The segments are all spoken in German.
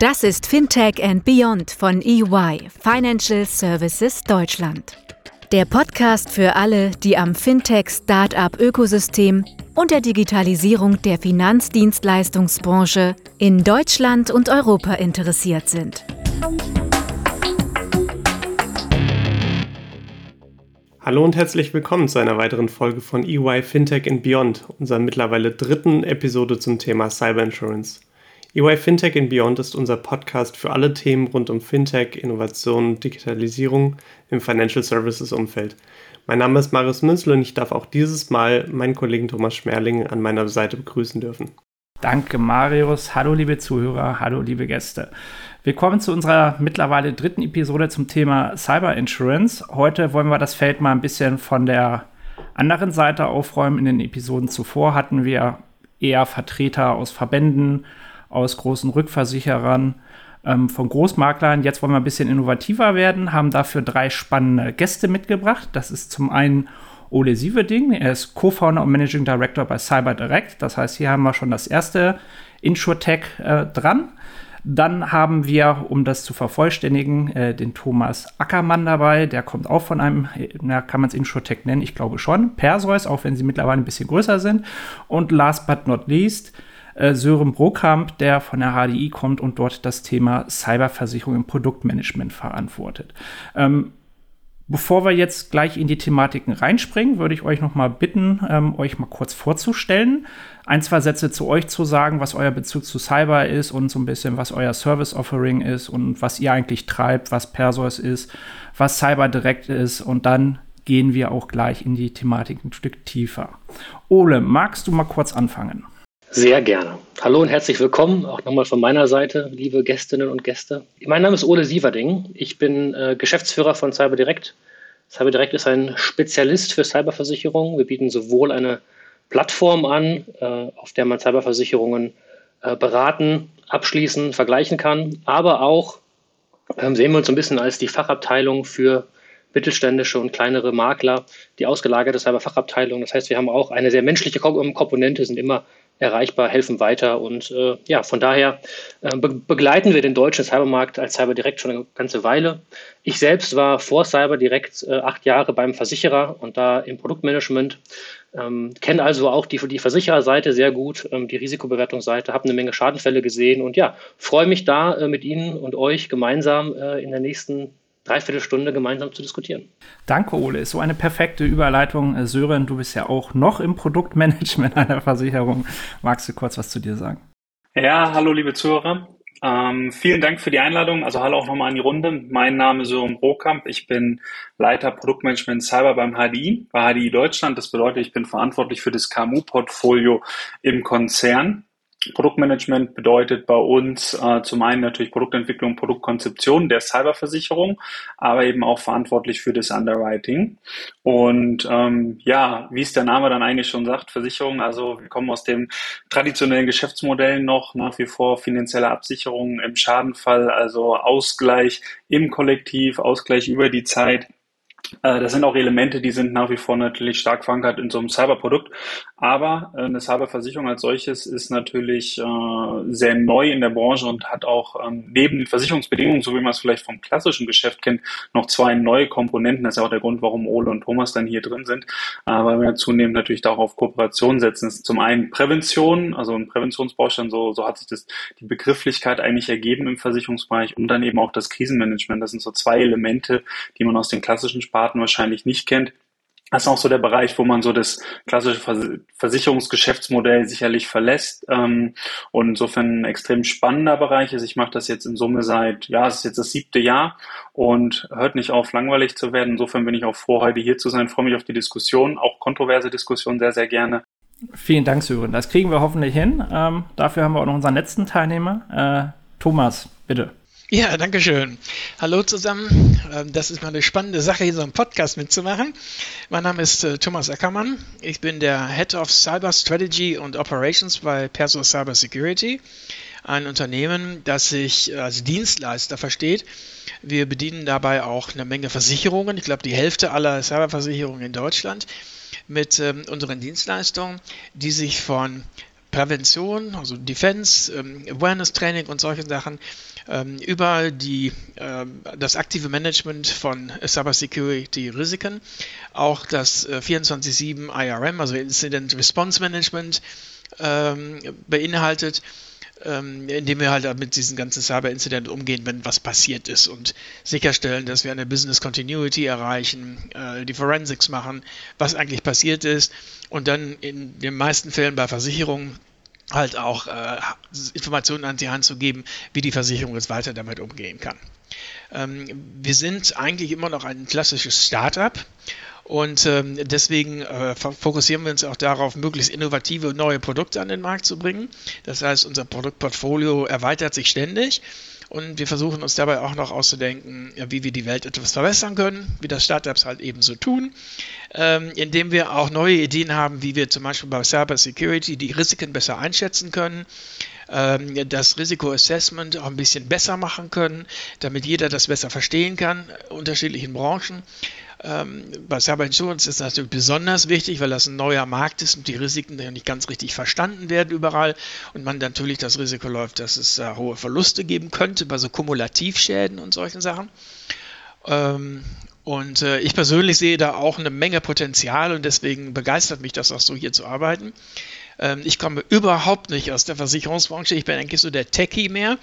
Das ist Fintech and Beyond von EY, Financial Services Deutschland. Der Podcast für alle, die am Fintech-Startup-Ökosystem und der Digitalisierung der Finanzdienstleistungsbranche in Deutschland und Europa interessiert sind. Hallo und herzlich willkommen zu einer weiteren Folge von EY Fintech and Beyond, unserer mittlerweile dritten Episode zum Thema Cyber Insurance. EY Fintech and Beyond ist unser Podcast für alle Themen rund um Fintech, Innovation Digitalisierung im Financial Services Umfeld. Mein Name ist Marius Münzel und ich darf auch dieses Mal meinen Kollegen Thomas Schmerling an meiner Seite begrüßen dürfen. Danke, Marius. Hallo, liebe Zuhörer. Hallo, liebe Gäste. Willkommen zu unserer mittlerweile dritten Episode zum Thema Cyber Insurance. Heute wollen wir das Feld mal ein bisschen von der anderen Seite aufräumen. In den Episoden zuvor hatten wir eher Vertreter aus Verbänden, aus großen Rückversicherern, ähm, von Großmaklern. Jetzt wollen wir ein bisschen innovativer werden, haben dafür drei spannende Gäste mitgebracht. Das ist zum einen Ole Sieverding, er ist Co-Founder und Managing Director bei CyberDirect. Das heißt, hier haben wir schon das erste InsurTech äh, dran. Dann haben wir, um das zu vervollständigen, äh, den Thomas Ackermann dabei. Der kommt auch von einem, na, kann man es InsurTech nennen? Ich glaube schon. Perseus, auch wenn sie mittlerweile ein bisschen größer sind. Und last but not least, äh, Sören Brokamp, der von der HDI kommt und dort das Thema Cyberversicherung im Produktmanagement verantwortet. Ähm, Bevor wir jetzt gleich in die Thematiken reinspringen, würde ich euch noch mal bitten, ähm, euch mal kurz vorzustellen, ein, zwei Sätze zu euch zu sagen, was euer Bezug zu Cyber ist und so ein bisschen, was euer Service Offering ist und was ihr eigentlich treibt, was Perseus ist, was Cyber Direct ist und dann gehen wir auch gleich in die Thematik ein Stück tiefer. Ole, magst du mal kurz anfangen? Sehr gerne. Hallo und herzlich willkommen, auch nochmal von meiner Seite, liebe Gästinnen und Gäste. Mein Name ist Ole Sieverding. Ich bin äh, Geschäftsführer von CyberDirect. CyberDirect ist ein Spezialist für Cyberversicherungen. Wir bieten sowohl eine Plattform an, äh, auf der man Cyberversicherungen äh, beraten, abschließen, vergleichen kann, aber auch ähm, sehen wir uns ein bisschen als die Fachabteilung für mittelständische und kleinere Makler, die ausgelagerte Cyberfachabteilung. Das heißt, wir haben auch eine sehr menschliche Komponente, sind immer erreichbar, helfen weiter. Und äh, ja, von daher äh, be begleiten wir den deutschen Cybermarkt als CyberDirect schon eine ganze Weile. Ich selbst war vor CyberDirect äh, acht Jahre beim Versicherer und da im Produktmanagement. Ähm, kenne also auch die, die Versichererseite sehr gut, ähm, die Risikobewertungsseite, habe eine Menge Schadenfälle gesehen und ja, freue mich da äh, mit Ihnen und euch gemeinsam äh, in der nächsten Dreiviertelstunde gemeinsam zu diskutieren. Danke, Ole. So eine perfekte Überleitung. Äh, Sören, du bist ja auch noch im Produktmanagement einer Versicherung. Magst du kurz was zu dir sagen? Ja, hallo, liebe Zuhörer. Ähm, vielen Dank für die Einladung. Also hallo auch nochmal an die Runde. Mein Name ist Sören Brokamp. Ich bin Leiter Produktmanagement Cyber beim HDI, bei HDI Deutschland. Das bedeutet, ich bin verantwortlich für das KMU-Portfolio im Konzern. Produktmanagement bedeutet bei uns äh, zum einen natürlich Produktentwicklung, Produktkonzeption der Cyberversicherung, aber eben auch verantwortlich für das Underwriting. Und ähm, ja, wie es der Name dann eigentlich schon sagt, Versicherung, also wir kommen aus dem traditionellen Geschäftsmodell noch nach wie vor finanzielle Absicherung im Schadenfall, also Ausgleich im Kollektiv, Ausgleich über die Zeit das sind auch Elemente, die sind nach wie vor natürlich stark verankert in so einem Cyberprodukt. Aber äh, eine Cyberversicherung als solches ist natürlich äh, sehr neu in der Branche und hat auch ähm, neben den Versicherungsbedingungen, so wie man es vielleicht vom klassischen Geschäft kennt, noch zwei neue Komponenten. Das ist ja auch der Grund, warum Ole und Thomas dann hier drin sind, weil wir zunehmend natürlich auch auf Kooperation setzen. Das ist zum einen Prävention, also ein Präventionsbaustein, so, so hat sich das die Begrifflichkeit eigentlich ergeben im Versicherungsbereich und dann eben auch das Krisenmanagement. Das sind so zwei Elemente, die man aus den klassischen Sparten Sparten wahrscheinlich nicht kennt. Das ist auch so der Bereich, wo man so das klassische Versicherungsgeschäftsmodell sicherlich verlässt ähm, und insofern ein extrem spannender Bereich ist. Ich mache das jetzt in Summe seit, ja, es ist jetzt das siebte Jahr und hört nicht auf, langweilig zu werden. Insofern bin ich auch froh, heute hier zu sein, freue mich auf die Diskussion, auch kontroverse Diskussion sehr, sehr gerne. Vielen Dank, Sören. Das kriegen wir hoffentlich hin. Ähm, dafür haben wir auch noch unseren letzten Teilnehmer. Äh, Thomas, bitte. Ja, danke schön. Hallo zusammen. Ähm, das ist mal eine spannende Sache, hier so einen Podcast mitzumachen. Mein Name ist äh, Thomas Ackermann. Ich bin der Head of Cyber Strategy und Operations bei Perso Cyber Security, ein Unternehmen, das sich als Dienstleister versteht. Wir bedienen dabei auch eine Menge Versicherungen. Ich glaube, die Hälfte aller Cyberversicherungen in Deutschland mit ähm, unseren Dienstleistungen, die sich von Prävention, also Defense, ähm, Awareness Training und solche Sachen, ähm, über die, äh, das aktive Management von Cybersecurity Risiken, auch das äh, 24-7 IRM, also Incident Response Management, ähm, beinhaltet ähm, indem wir halt mit diesen ganzen Cyber-Incident umgehen, wenn was passiert ist und sicherstellen, dass wir eine Business Continuity erreichen, äh, die Forensics machen, was eigentlich passiert ist und dann in den meisten Fällen bei Versicherungen halt auch äh, Informationen an die Hand zu geben, wie die Versicherung jetzt weiter damit umgehen kann. Ähm, wir sind eigentlich immer noch ein klassisches Startup und ähm, deswegen äh, fokussieren wir uns auch darauf, möglichst innovative neue Produkte an den Markt zu bringen. Das heißt, unser Produktportfolio erweitert sich ständig. Und wir versuchen uns dabei auch noch auszudenken, wie wir die Welt etwas verbessern können, wie das Startups halt eben so tun, ähm, indem wir auch neue Ideen haben, wie wir zum Beispiel bei Cyber Security die Risiken besser einschätzen können, ähm, das Risikoassessment auch ein bisschen besser machen können, damit jeder das besser verstehen kann, unterschiedlichen Branchen. Ähm, bei Cyber Insurance ist das natürlich besonders wichtig, weil das ein neuer Markt ist und die Risiken nicht ganz richtig verstanden werden überall und man natürlich das Risiko läuft, dass es äh, hohe Verluste geben könnte bei so Kumulativschäden und solchen Sachen. Ähm, und äh, ich persönlich sehe da auch eine Menge Potenzial und deswegen begeistert mich das auch so hier zu arbeiten. Ähm, ich komme überhaupt nicht aus der Versicherungsbranche. Ich bin eigentlich so der Techie mehr,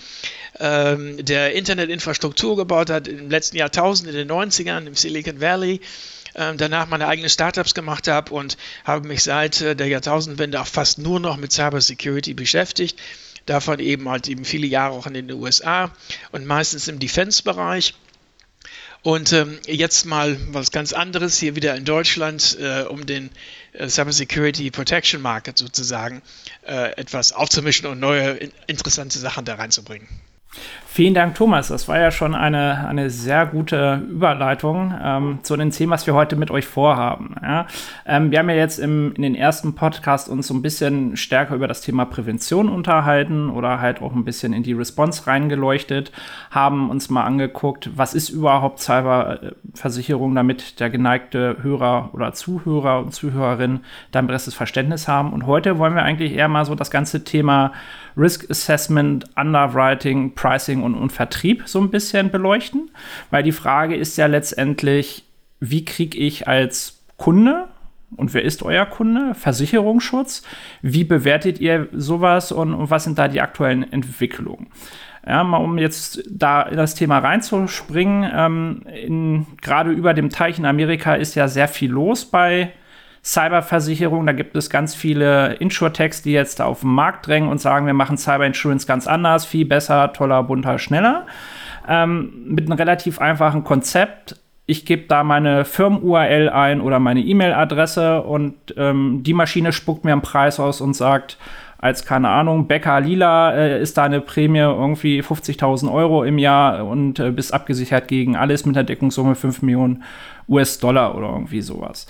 ähm, der Internetinfrastruktur gebaut hat im letzten Jahrtausend, in den 90ern im Silicon Valley ähm, danach meine eigenen Startups gemacht habe und habe mich seit äh, der Jahrtausendwende auch fast nur noch mit Cybersecurity beschäftigt. Davon eben halt eben viele Jahre auch in den USA und meistens im Defense-Bereich. Und ähm, jetzt mal was ganz anderes hier wieder in Deutschland, äh, um den äh, Cybersecurity Protection Market sozusagen äh, etwas aufzumischen und neue interessante Sachen da reinzubringen. Vielen Dank, Thomas. Das war ja schon eine, eine sehr gute Überleitung ähm, zu den Themen, was wir heute mit euch vorhaben. Ja? Ähm, wir haben ja jetzt im, in den ersten Podcast uns so ein bisschen stärker über das Thema Prävention unterhalten oder halt auch ein bisschen in die Response reingeleuchtet, haben uns mal angeguckt, was ist überhaupt Cyberversicherung, damit der geneigte Hörer oder Zuhörer und Zuhörerin da ein besseres Verständnis haben. Und heute wollen wir eigentlich eher mal so das ganze Thema Risk Assessment, Underwriting, Pricing und, und Vertrieb so ein bisschen beleuchten. Weil die Frage ist ja letztendlich, wie kriege ich als Kunde und wer ist euer Kunde? Versicherungsschutz. Wie bewertet ihr sowas und, und was sind da die aktuellen Entwicklungen? Ja, mal um jetzt da in das Thema reinzuspringen, ähm, gerade über dem Teich in Amerika ist ja sehr viel los bei Cyberversicherung. Da gibt es ganz viele Insurtechs, die jetzt auf den Markt drängen und sagen, wir machen Cyber Insurance ganz anders, viel besser, toller, bunter, schneller. Ähm, mit einem relativ einfachen Konzept. Ich gebe da meine Firmen-URL ein oder meine E-Mail-Adresse und ähm, die Maschine spuckt mir einen Preis aus und sagt, als keine Ahnung, Becker Lila äh, ist da eine Prämie irgendwie 50.000 Euro im Jahr und äh, bist abgesichert gegen alles mit einer Deckungssumme 5 Millionen US-Dollar oder irgendwie sowas.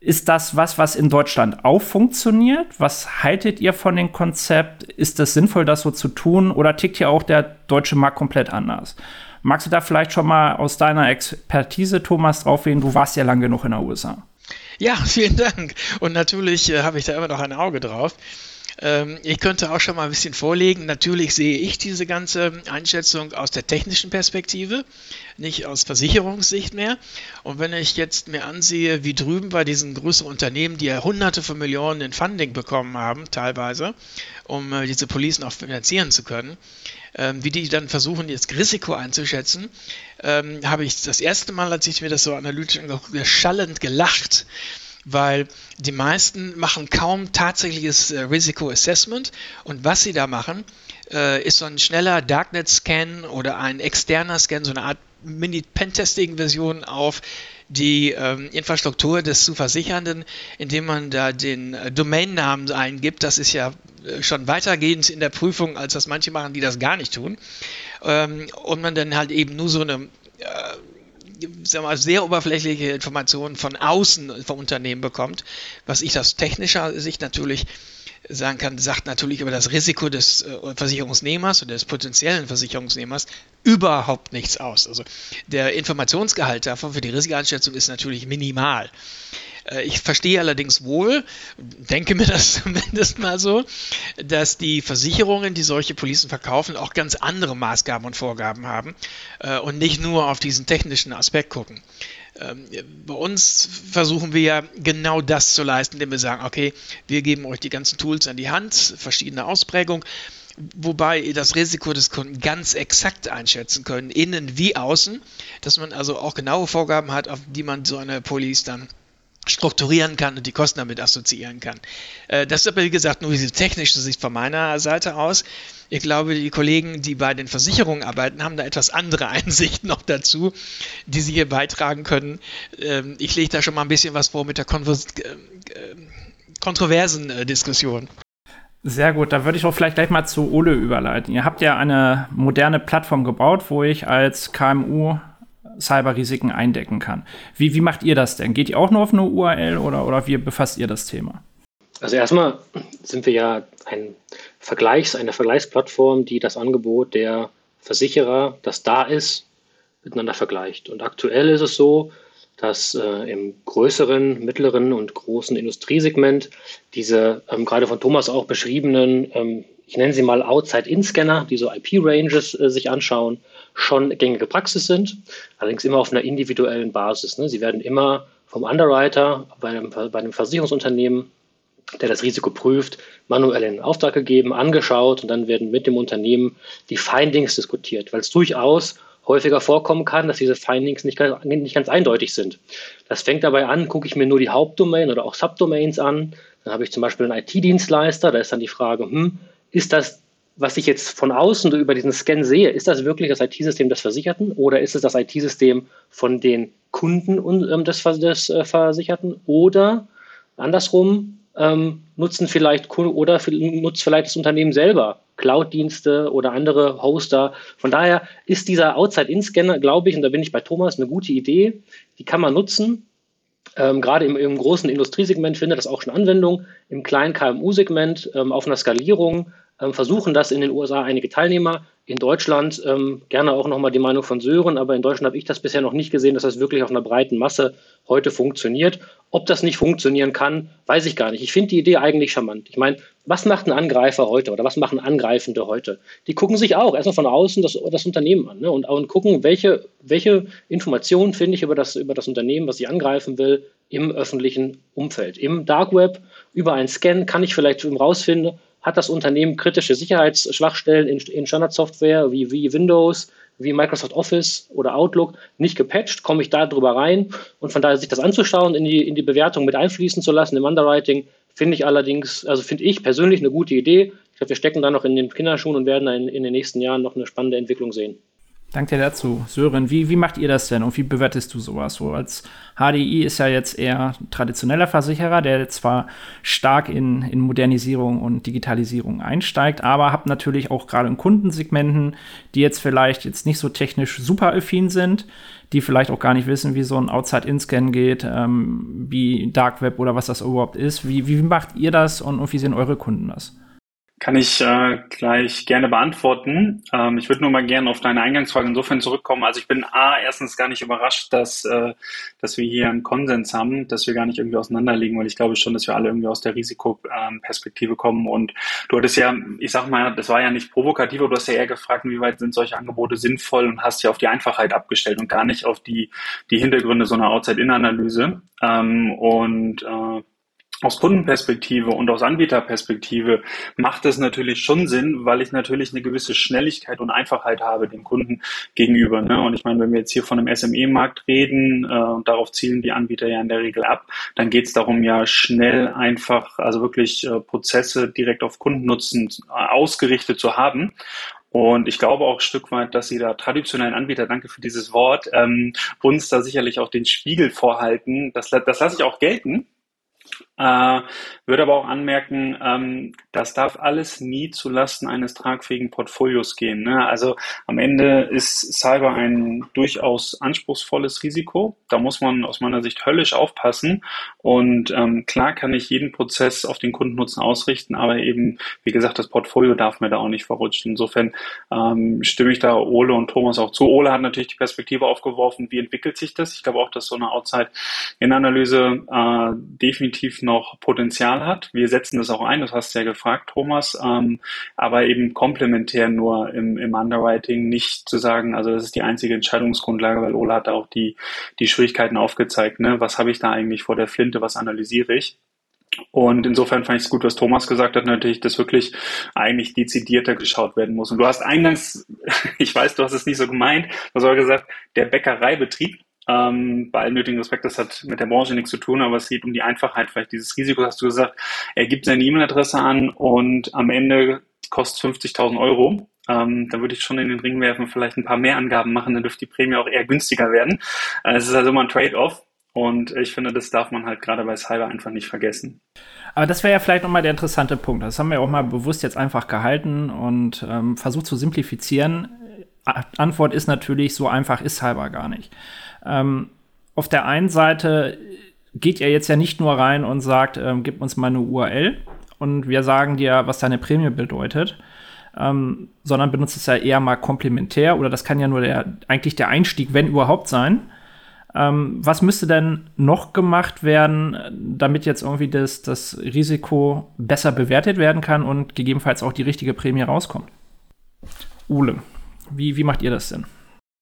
Ist das was, was in Deutschland auch funktioniert? Was haltet ihr von dem Konzept? Ist es sinnvoll, das so zu tun? Oder tickt hier auch der deutsche Markt komplett anders? Magst du da vielleicht schon mal aus deiner Expertise, Thomas, drauf gehen? Du warst ja lang genug in der USA. Ja, vielen Dank. Und natürlich äh, habe ich da immer noch ein Auge drauf. Ähm, ich könnte auch schon mal ein bisschen vorlegen. Natürlich sehe ich diese ganze Einschätzung aus der technischen Perspektive, nicht aus Versicherungssicht mehr. Und wenn ich jetzt mir ansehe, wie drüben bei diesen größeren Unternehmen, die ja hunderte von Millionen in Funding bekommen haben, teilweise, um äh, diese Policen auch finanzieren zu können, ähm, wie die dann versuchen, jetzt Risiko einzuschätzen, ähm, habe ich das erste Mal, als ich mir das so analytisch angeguckt schallend gelacht weil die meisten machen kaum tatsächliches äh, Risikoassessment und was sie da machen, äh, ist so ein schneller Darknet-Scan oder ein externer Scan, so eine Art Mini-Pentesting-Version auf die ähm, Infrastruktur des zu Versichernden, indem man da den äh, Domainnamen eingibt. Das ist ja äh, schon weitergehend in der Prüfung, als das manche machen, die das gar nicht tun. Ähm, und man dann halt eben nur so eine äh, sagen wir mal, sehr oberflächliche Informationen von außen vom Unternehmen bekommt, was ich aus technischer Sicht natürlich sagen kann, sagt natürlich über das Risiko des äh, Versicherungsnehmers oder des potenziellen Versicherungsnehmers überhaupt nichts aus. Also der Informationsgehalt davon für die Risikoeinschätzung ist natürlich minimal. Äh, ich verstehe allerdings wohl, denke mir das zumindest mal so, dass die Versicherungen, die solche Policen verkaufen, auch ganz andere Maßgaben und Vorgaben haben äh, und nicht nur auf diesen technischen Aspekt gucken. Ähm, bei uns versuchen wir ja genau das zu leisten, indem wir sagen, okay, wir geben euch die ganzen Tools an die Hand, verschiedene Ausprägungen wobei ihr das Risiko des Kunden ganz exakt einschätzen können, innen wie außen, dass man also auch genaue Vorgaben hat, auf die man so eine Police dann strukturieren kann und die Kosten damit assoziieren kann. Äh, das ist aber, wie gesagt, nur diese technische Sicht von meiner Seite aus. Ich glaube, die Kollegen, die bei den Versicherungen arbeiten, haben da etwas andere Einsichten noch dazu, die sie hier beitragen können. Ähm, ich lege da schon mal ein bisschen was vor mit der äh, äh, kontroversen Diskussion. Sehr gut, da würde ich auch vielleicht gleich mal zu Ole überleiten. Ihr habt ja eine moderne Plattform gebaut, wo ich als KMU Cyberrisiken eindecken kann. Wie, wie macht ihr das denn? Geht ihr auch nur auf eine URL oder, oder wie befasst ihr das Thema? Also erstmal sind wir ja ein Vergleichs, eine Vergleichsplattform, die das Angebot der Versicherer, das da ist, miteinander vergleicht. Und aktuell ist es so, dass äh, im größeren, mittleren und großen Industriesegment diese ähm, gerade von Thomas auch beschriebenen, ähm, ich nenne sie mal Outside-In-Scanner, die so IP-Ranges äh, sich anschauen, schon gängige Praxis sind, allerdings immer auf einer individuellen Basis. Ne? Sie werden immer vom Underwriter bei einem, bei einem Versicherungsunternehmen, der das Risiko prüft, manuell in Auftrag gegeben, angeschaut und dann werden mit dem Unternehmen die Findings diskutiert, weil es durchaus häufiger vorkommen kann, dass diese Findings nicht ganz, nicht ganz eindeutig sind. Das fängt dabei an, gucke ich mir nur die Hauptdomain oder auch Subdomains an. Dann habe ich zum Beispiel einen IT-Dienstleister, da ist dann die Frage, hm, ist das, was ich jetzt von außen über diesen Scan sehe, ist das wirklich das IT-System des Versicherten oder ist es das IT-System von den Kunden ähm, des, des äh, Versicherten oder andersrum, ähm, nutzen vielleicht oder nutzt vielleicht das Unternehmen selber Cloud-Dienste oder andere Hoster. Von daher ist dieser Outside-In-Scanner, glaube ich, und da bin ich bei Thomas, eine gute Idee. Die kann man nutzen. Ähm, gerade im, im, großen Industriesegment findet das auch schon Anwendung. Im kleinen KMU-Segment ähm, auf einer Skalierung versuchen das in den USA einige Teilnehmer. In Deutschland ähm, gerne auch nochmal die Meinung von Sören, aber in Deutschland habe ich das bisher noch nicht gesehen, dass das wirklich auf einer breiten Masse heute funktioniert. Ob das nicht funktionieren kann, weiß ich gar nicht. Ich finde die Idee eigentlich charmant. Ich meine, was macht ein Angreifer heute oder was machen Angreifende heute? Die gucken sich auch erstmal von außen das, das Unternehmen an ne? und, und gucken, welche, welche Informationen finde ich über das, über das Unternehmen, was ich angreifen will, im öffentlichen Umfeld. Im Dark Web, über einen Scan kann ich vielleicht rausfinden, hat das Unternehmen kritische Sicherheitsschwachstellen in, in Standardsoftware wie, wie Windows, wie Microsoft Office oder Outlook nicht gepatcht, komme ich da drüber rein und von daher sich das anzuschauen, in die, in die Bewertung mit einfließen zu lassen im Underwriting, finde ich allerdings, also finde ich persönlich eine gute Idee. Ich glaube, wir stecken da noch in den Kinderschuhen und werden in, in den nächsten Jahren noch eine spannende Entwicklung sehen. Danke dir dazu. Sören, wie, wie macht ihr das denn und wie bewertest du sowas? So als HDI ist ja jetzt eher traditioneller Versicherer, der zwar stark in, in Modernisierung und Digitalisierung einsteigt, aber habt natürlich auch gerade in Kundensegmenten, die jetzt vielleicht jetzt nicht so technisch super affin sind, die vielleicht auch gar nicht wissen, wie so ein Outside-In-Scan geht, ähm, wie Dark Web oder was das überhaupt ist. Wie, wie macht ihr das und, und wie sehen eure Kunden das? Kann ich äh, gleich gerne beantworten. Ähm, ich würde nur mal gerne auf deine Eingangsfrage insofern zurückkommen. Also ich bin A, erstens gar nicht überrascht, dass, äh, dass wir hier einen Konsens haben, dass wir gar nicht irgendwie auseinanderliegen, weil ich glaube schon, dass wir alle irgendwie aus der Risikoperspektive kommen. Und du hattest ja, ich sag mal, das war ja nicht provokativ, aber du hast ja eher gefragt, inwieweit sind solche Angebote sinnvoll und hast ja auf die Einfachheit abgestellt und gar nicht auf die, die Hintergründe so einer Outside-In-Analyse. Ähm, und äh, aus Kundenperspektive und aus Anbieterperspektive macht es natürlich schon Sinn, weil ich natürlich eine gewisse Schnelligkeit und Einfachheit habe dem Kunden gegenüber. Ne? Und ich meine, wenn wir jetzt hier von einem SME-Markt reden äh, und darauf zielen die Anbieter ja in der Regel ab, dann geht es darum, ja schnell einfach, also wirklich äh, Prozesse direkt auf Kundennutzen äh, ausgerichtet zu haben. Und ich glaube auch ein Stück weit, dass sie da traditionellen Anbieter, danke für dieses Wort, ähm, uns da sicherlich auch den Spiegel vorhalten. Das, das lasse ich auch gelten Äh, würde aber auch anmerken, ähm, das darf alles nie zulasten eines tragfähigen Portfolios gehen. Ne? Also am Ende ist Cyber ein durchaus anspruchsvolles Risiko. Da muss man aus meiner Sicht höllisch aufpassen. Und ähm, klar kann ich jeden Prozess auf den Kundennutzen ausrichten, aber eben, wie gesagt, das Portfolio darf mir da auch nicht verrutschen. Insofern ähm, stimme ich da Ole und Thomas auch zu. Ole hat natürlich die Perspektive aufgeworfen, wie entwickelt sich das? Ich glaube auch, dass so eine Outside-In-Analyse äh, definitiv noch Potenzial hat. Wir setzen das auch ein, das hast du ja gefragt, Thomas, ähm, aber eben komplementär nur im, im Underwriting, nicht zu sagen, also das ist die einzige Entscheidungsgrundlage, weil Ola hat da auch die, die Schwierigkeiten aufgezeigt. Ne? Was habe ich da eigentlich vor der Flinte, was analysiere ich? Und insofern fand ich es gut, was Thomas gesagt hat, natürlich, dass wirklich eigentlich dezidierter geschaut werden muss. Und du hast eingangs, ich weiß, du hast es nicht so gemeint, du hast aber gesagt, der Bäckereibetrieb, ähm, bei allem nötigen Respekt, das hat mit der Branche nichts zu tun, aber es geht um die Einfachheit vielleicht dieses Risikos, hast du gesagt, er gibt seine E-Mail-Adresse an und am Ende kostet 50.000 Euro. Ähm, dann würde ich schon in den Ring werfen, vielleicht ein paar mehr Angaben machen, dann dürfte die Prämie auch eher günstiger werden. Äh, es ist also immer ein Trade-off. Und ich finde, das darf man halt gerade bei Cyber einfach nicht vergessen. Aber das wäre ja vielleicht nochmal der interessante Punkt. Das haben wir auch mal bewusst jetzt einfach gehalten und ähm, versucht zu simplifizieren. Antwort ist natürlich, so einfach ist Cyber gar nicht. Ähm, auf der einen Seite geht ihr jetzt ja nicht nur rein und sagt, ähm, gib uns mal eine URL und wir sagen dir, was deine Prämie bedeutet, ähm, sondern benutzt es ja eher mal komplementär oder das kann ja nur der, eigentlich der Einstieg, wenn überhaupt sein. Ähm, was müsste denn noch gemacht werden, damit jetzt irgendwie das, das Risiko besser bewertet werden kann und gegebenenfalls auch die richtige Prämie rauskommt? Ule, wie, wie macht ihr das denn?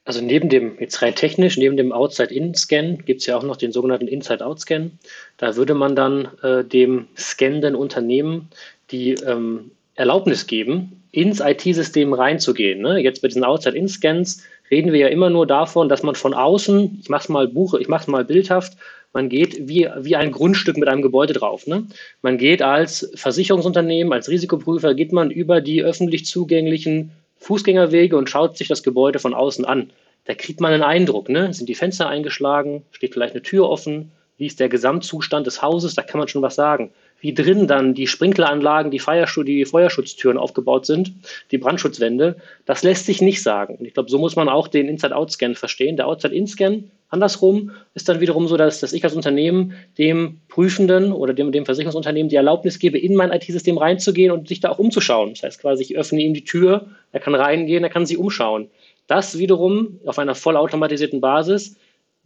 Also neben dem, jetzt rein technisch, neben dem Outside-In-Scan gibt es ja auch noch den sogenannten Inside-Out-Scan. Da würde man dann äh, dem scannenden Unternehmen die ähm, Erlaubnis geben, ins IT-System reinzugehen. Ne? Jetzt bei diesen Outside-In-Scans reden wir ja immer nur davon, dass man von außen, ich mache es mal Buche, ich mache es mal bildhaft, man geht wie, wie ein Grundstück mit einem Gebäude drauf. Ne? Man geht als Versicherungsunternehmen, als Risikoprüfer, geht man über die öffentlich zugänglichen Fußgängerwege und schaut sich das Gebäude von außen an. Da kriegt man einen Eindruck, ne? Sind die Fenster eingeschlagen? Steht vielleicht eine Tür offen? Wie ist der Gesamtzustand des Hauses? Da kann man schon was sagen. Wie drin dann die Sprinkleranlagen, die, die Feuerschutztüren aufgebaut sind, die Brandschutzwände, das lässt sich nicht sagen. Und ich glaube, so muss man auch den Inside-Out-Scan verstehen. Der Outside-In-Scan Andersrum ist dann wiederum so, dass, dass ich als Unternehmen dem Prüfenden oder dem, dem Versicherungsunternehmen die Erlaubnis gebe, in mein IT-System reinzugehen und sich da auch umzuschauen. Das heißt quasi, ich öffne ihm die Tür, er kann reingehen, er kann sich umschauen. Das wiederum auf einer vollautomatisierten Basis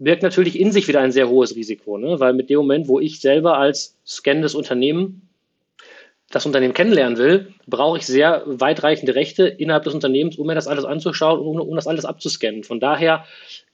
birgt natürlich in sich wieder ein sehr hohes Risiko, ne? weil mit dem Moment, wo ich selber als scannendes Unternehmen das Unternehmen kennenlernen will, brauche ich sehr weitreichende Rechte innerhalb des Unternehmens, um mir das alles anzuschauen und um, das alles abzuscannen. Von daher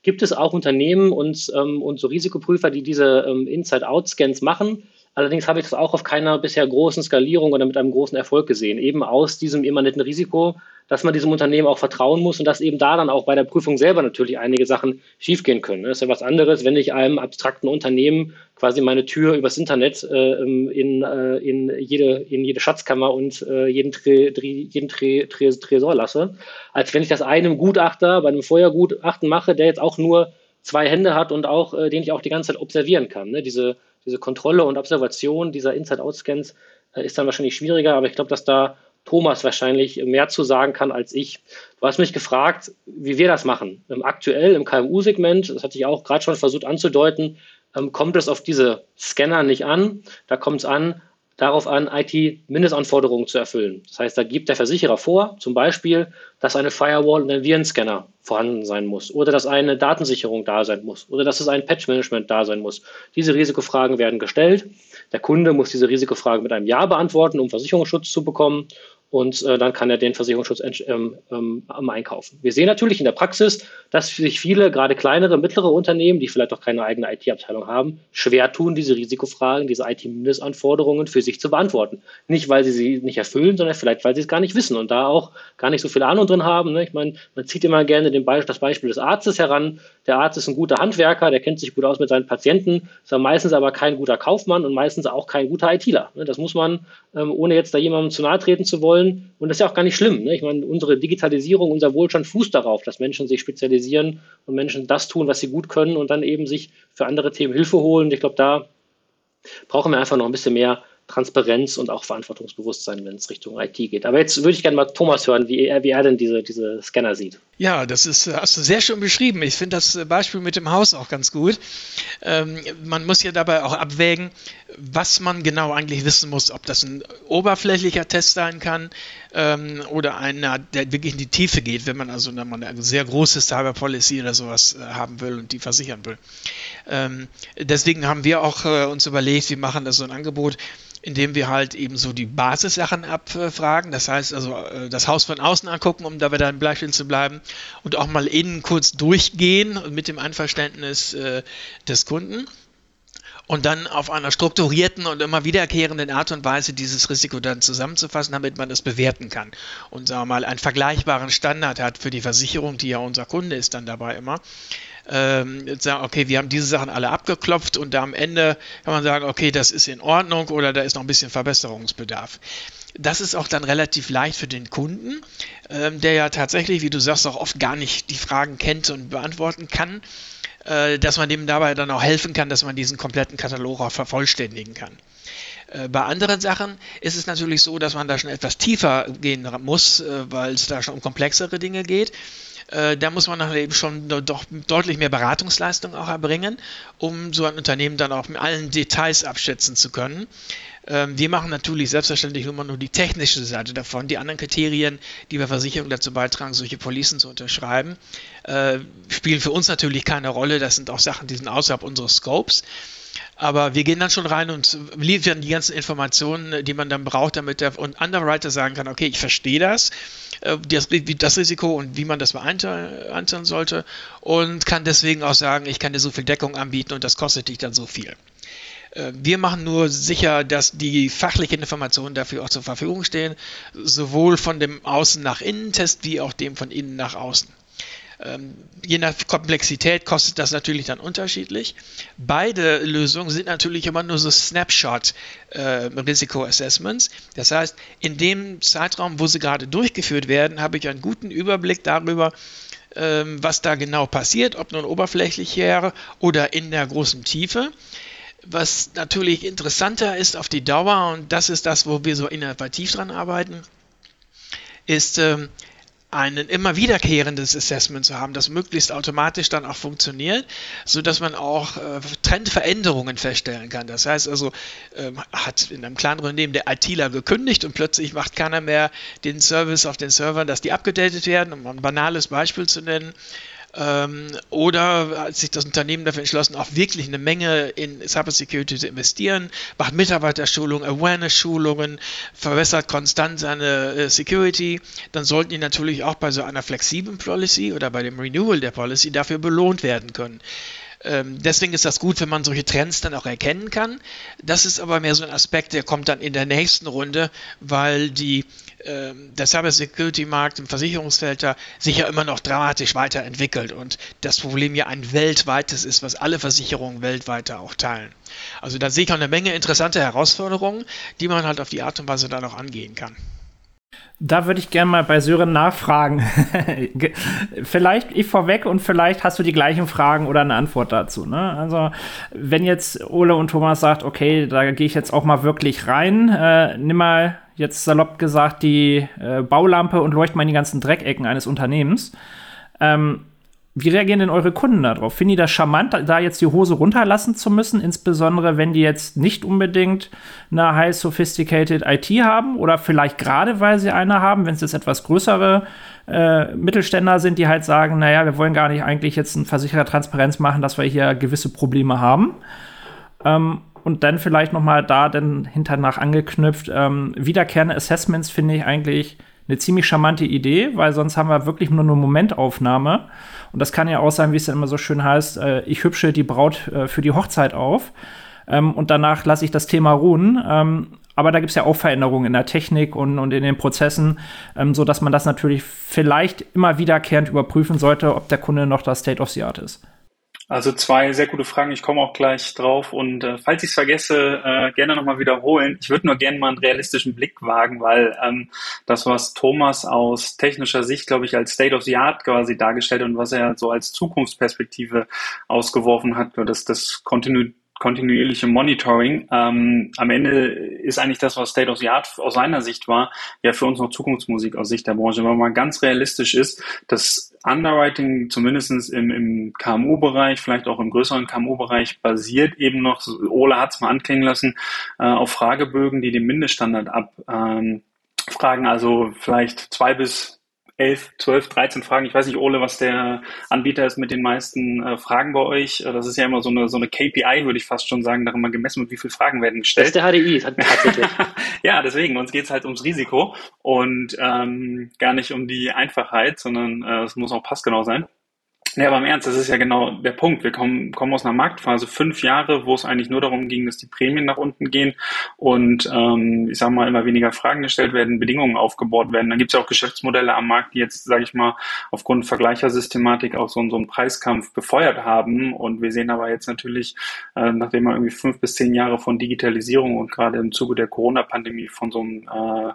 gibt es auch Unternehmen und, ähm, und so Risikoprüfer, die diese ähm, Inside-Out-Scans machen. Allerdings habe ich das auch auf keiner bisher großen Skalierung oder mit einem großen Erfolg gesehen. Eben aus diesem immanenten Risiko, dass man diesem Unternehmen auch vertrauen muss und dass eben da dann auch bei der Prüfung selber natürlich einige Sachen schiefgehen können. Das ist ja was anderes, wenn ich einem abstrakten Unternehmen quasi meine Tür übers Internet äh, in, äh, in, jede, in jede Schatzkammer und äh, jeden, Tre, jeden Tre, Tre, Tresor lasse, als wenn ich das einem Gutachter bei einem Feuergutachten mache, der jetzt auch nur zwei Hände hat und auch, äh, den ich auch die ganze Zeit observieren kann. Ne? Diese, diese Kontrolle und Observation dieser Inside-Out-Scans äh, ist dann wahrscheinlich schwieriger, aber ich glaube, dass da Thomas wahrscheinlich mehr zu sagen kann als ich. Du hast mich gefragt, wie wir das machen. Ähm, aktuell im KMU-Segment, das hatte ich auch gerade schon versucht anzudeuten, ähm, kommt es auf diese Scanner nicht an. Da kommt es an, darauf an, IT-Mindestanforderungen zu erfüllen. Das heißt, da gibt der Versicherer vor, zum Beispiel, dass eine Firewall und ein Virenscanner vorhanden sein muss oder dass eine Datensicherung da sein muss oder dass es ein Patch-Management da sein muss. Diese Risikofragen werden gestellt. Der Kunde muss diese Risikofragen mit einem Ja beantworten, um Versicherungsschutz zu bekommen und äh, dann kann er den Versicherungsschutz ähm, ähm, einkaufen. Wir sehen natürlich in der Praxis, dass sich viele, gerade kleinere, mittlere Unternehmen, die vielleicht auch keine eigene IT-Abteilung haben, schwer tun, diese Risikofragen, diese IT-Mindestanforderungen für sich zu beantworten. Nicht, weil sie sie nicht erfüllen, sondern vielleicht, weil sie es gar nicht wissen und da auch gar nicht so viel Ahnung drin haben. Ne? Ich meine, man zieht immer gerne Be das Beispiel des Arztes heran. Der Arzt ist ein guter Handwerker, der kennt sich gut aus mit seinen Patienten, ist dann meistens aber kein guter Kaufmann und meistens auch kein guter ITler. Ne? Das muss man, ähm, ohne jetzt da jemandem zu nahe treten zu wollen, wollen. Und das ist ja auch gar nicht schlimm. Ne? Ich meine, unsere Digitalisierung, unser Wohlstand fußt darauf, dass Menschen sich spezialisieren und Menschen das tun, was sie gut können und dann eben sich für andere Themen Hilfe holen. Ich glaube, da brauchen wir einfach noch ein bisschen mehr Transparenz und auch Verantwortungsbewusstsein, wenn es Richtung IT geht. Aber jetzt würde ich gerne mal Thomas hören, wie er, wie er denn diese, diese Scanner sieht. Ja, das ist, hast du sehr schön beschrieben. Ich finde das Beispiel mit dem Haus auch ganz gut. Ähm, man muss ja dabei auch abwägen, was man genau eigentlich wissen muss, ob das ein oberflächlicher Test sein kann ähm, oder einer, der wirklich in die Tiefe geht, wenn man also eine sehr große Cyber Policy oder sowas äh, haben will und die versichern will. Ähm, deswegen haben wir auch äh, uns überlegt, wir machen da so ein Angebot, indem wir halt eben so die Basissachen abfragen. Das heißt also äh, das Haus von außen angucken, um da wieder ein Beispiel zu bleiben und auch mal innen kurz durchgehen mit dem Einverständnis äh, des Kunden und dann auf einer strukturierten und immer wiederkehrenden Art und Weise dieses Risiko dann zusammenzufassen, damit man es bewerten kann. Und sagen wir mal einen vergleichbaren Standard hat für die Versicherung, die ja unser Kunde ist dann dabei immer. Ähm, sagen, okay, wir haben diese Sachen alle abgeklopft und da am Ende kann man sagen, okay, das ist in Ordnung oder da ist noch ein bisschen Verbesserungsbedarf. Das ist auch dann relativ leicht für den Kunden, ähm, der ja tatsächlich, wie du sagst, auch oft gar nicht die Fragen kennt und beantworten kann, äh, dass man dem dabei dann auch helfen kann, dass man diesen kompletten Katalog auch vervollständigen kann. Äh, bei anderen Sachen ist es natürlich so, dass man da schon etwas tiefer gehen muss, äh, weil es da schon um komplexere Dinge geht. Da muss man dann eben schon doch deutlich mehr Beratungsleistung auch erbringen, um so ein Unternehmen dann auch mit allen Details abschätzen zu können. Ähm, wir machen natürlich selbstverständlich immer nur die technische Seite davon. Die anderen Kriterien, die bei Versicherungen dazu beitragen, solche Policen zu unterschreiben, äh, spielen für uns natürlich keine Rolle. Das sind auch Sachen, die sind außerhalb unseres Scopes. Aber wir gehen dann schon rein und liefern die ganzen Informationen, die man dann braucht, damit der Underwriter sagen kann, okay, ich verstehe das, äh, das, das Risiko und wie man das beantworten sollte und kann deswegen auch sagen, ich kann dir so viel Deckung anbieten und das kostet dich dann so viel. Äh, wir machen nur sicher, dass die fachlichen Informationen dafür auch zur Verfügung stehen, sowohl von dem Außen nach Innen Test wie auch dem von innen nach außen. Ähm, je nach Komplexität kostet das natürlich dann unterschiedlich. Beide Lösungen sind natürlich immer nur so Snapshot-Risiko-Assessments. Das heißt, in dem Zeitraum, wo sie gerade durchgeführt werden, habe ich einen guten Überblick darüber, ähm, was da genau passiert, ob nun oberflächlich her oder in der großen Tiefe. Was natürlich interessanter ist auf die Dauer, und das ist das, wo wir so innovativ dran arbeiten, ist, ähm, ein immer wiederkehrendes Assessment zu haben, das möglichst automatisch dann auch funktioniert, so dass man auch äh, Trendveränderungen feststellen kann. Das heißt also, ähm, hat in einem kleinen Unternehmen der ITler gekündigt und plötzlich macht keiner mehr den Service auf den Servern, dass die abgedatet werden, um ein banales Beispiel zu nennen. Ähm, oder hat sich das Unternehmen dafür entschlossen, auch wirklich eine Menge in Cybersecurity zu investieren, macht Mitarbeiterschulungen, Awareness-Schulungen, verbessert konstant seine äh, Security, dann sollten die natürlich auch bei so einer flexiblen Policy oder bei dem Renewal der Policy dafür belohnt werden können ähm, deswegen ist das gut, wenn man solche Trends dann auch erkennen kann. Das ist aber mehr so ein Aspekt, der kommt dann in der nächsten Runde, weil die der Cybersecurity-Markt im Versicherungsfeld da sich ja immer noch dramatisch weiterentwickelt und das Problem ja ein weltweites ist, was alle Versicherungen weltweit auch teilen. Also da sehe ich auch eine Menge interessante Herausforderungen, die man halt auf die Art und Weise dann auch angehen kann. Da würde ich gerne mal bei Sören nachfragen. vielleicht ich vorweg und vielleicht hast du die gleichen Fragen oder eine Antwort dazu. Ne? Also, wenn jetzt Ole und Thomas sagt, okay, da gehe ich jetzt auch mal wirklich rein, äh, nimm mal jetzt salopp gesagt die äh, Baulampe und leuchte mal in die ganzen Dreckecken eines Unternehmens. Ähm, wie reagieren denn eure Kunden darauf? Finden die das charmant, da jetzt die Hose runterlassen zu müssen, insbesondere wenn die jetzt nicht unbedingt eine high sophisticated IT haben oder vielleicht gerade weil sie eine haben, wenn es jetzt etwas größere äh, Mittelständler sind, die halt sagen, naja, wir wollen gar nicht eigentlich jetzt ein Versicherer Transparenz machen, dass wir hier gewisse Probleme haben. Ähm, und dann vielleicht noch mal da dann hinternach angeknüpft, ähm, wiederkehrende Assessments finde ich eigentlich eine ziemlich charmante Idee, weil sonst haben wir wirklich nur eine Momentaufnahme. Und das kann ja auch sein, wie es dann immer so schön heißt, äh, ich hübsche die Braut äh, für die Hochzeit auf. Ähm, und danach lasse ich das Thema ruhen. Ähm, aber da gibt es ja auch Veränderungen in der Technik und, und in den Prozessen, ähm, sodass man das natürlich vielleicht immer wiederkehrend überprüfen sollte, ob der Kunde noch das State of the Art ist. Also zwei sehr gute Fragen. Ich komme auch gleich drauf. Und äh, falls ich es vergesse, äh, gerne nochmal wiederholen. Ich würde nur gerne mal einen realistischen Blick wagen, weil ähm, das, was Thomas aus technischer Sicht, glaube ich, als State of the Art quasi dargestellt und was er so als Zukunftsperspektive ausgeworfen hat, das, das Kontinu kontinuierliche Monitoring. Ähm, am Ende ist eigentlich das, was State of the Art aus seiner Sicht war, ja für uns noch Zukunftsmusik aus Sicht der Branche, weil man ganz realistisch ist, dass Underwriting zumindest im, im KMU-Bereich, vielleicht auch im größeren KMU-Bereich basiert eben noch, Ole hat es mal anklingen lassen, äh, auf Fragebögen, die den Mindeststandard abfragen, ähm, also vielleicht zwei bis 11, 12, 13 Fragen. Ich weiß nicht, Ole, was der Anbieter ist mit den meisten äh, Fragen bei euch. Äh, das ist ja immer so eine, so eine KPI, würde ich fast schon sagen, darin mal gemessen wird, wie viele Fragen werden gestellt. Das ist der HDI, tatsächlich. ja, deswegen, uns geht's halt ums Risiko und ähm, gar nicht um die Einfachheit, sondern äh, es muss auch passgenau sein. Ja, aber im Ernst, das ist ja genau der Punkt. Wir kommen, kommen aus einer Marktphase, fünf Jahre, wo es eigentlich nur darum ging, dass die Prämien nach unten gehen und ähm, ich sage mal, immer weniger Fragen gestellt werden, Bedingungen aufgebaut werden. Dann gibt es ja auch Geschäftsmodelle am Markt, die jetzt, sage ich mal, aufgrund Vergleichersystematik auch so, so einen Preiskampf befeuert haben. Und wir sehen aber jetzt natürlich, äh, nachdem wir irgendwie fünf bis zehn Jahre von Digitalisierung und gerade im Zuge der Corona-Pandemie von so einem äh,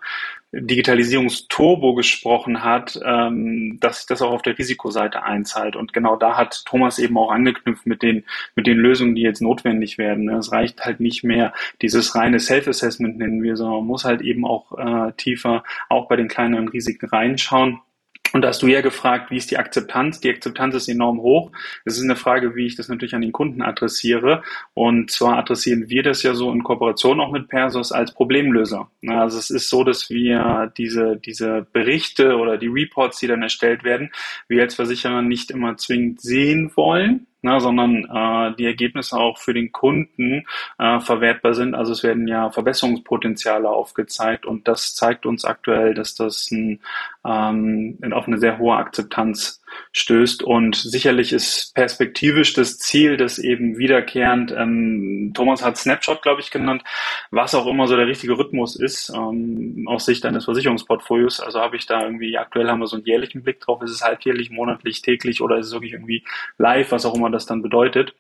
Digitalisierungsturbo gesprochen hat, ähm, dass sich das auch auf der Risikoseite einzahlt. Und genau da hat Thomas eben auch angeknüpft mit den, mit den Lösungen, die jetzt notwendig werden. Es reicht halt nicht mehr dieses reine Self-Assessment nennen wir, sondern man muss halt eben auch äh, tiefer auch bei den kleineren Risiken reinschauen und da hast du ja gefragt, wie ist die Akzeptanz? Die Akzeptanz ist enorm hoch. Es ist eine Frage, wie ich das natürlich an den Kunden adressiere. Und zwar adressieren wir das ja so in Kooperation auch mit Persos als Problemlöser. Also es ist so, dass wir diese, diese Berichte oder die Reports, die dann erstellt werden, wir als Versicherer nicht immer zwingend sehen wollen, ne, sondern äh, die Ergebnisse auch für den Kunden äh, verwertbar sind. Also es werden ja Verbesserungspotenziale aufgezeigt und das zeigt uns aktuell, dass das ein, ähm, auf eine sehr hohe Akzeptanz stößt. Und sicherlich ist perspektivisch das Ziel, das eben wiederkehrend, ähm, Thomas hat Snapshot, glaube ich, genannt, was auch immer so der richtige Rhythmus ist, ähm, aus Sicht eines Versicherungsportfolios. Also habe ich da irgendwie, aktuell haben wir so einen jährlichen Blick drauf, ist es halbjährlich, monatlich, täglich oder ist es wirklich irgendwie live, was auch immer das dann bedeutet.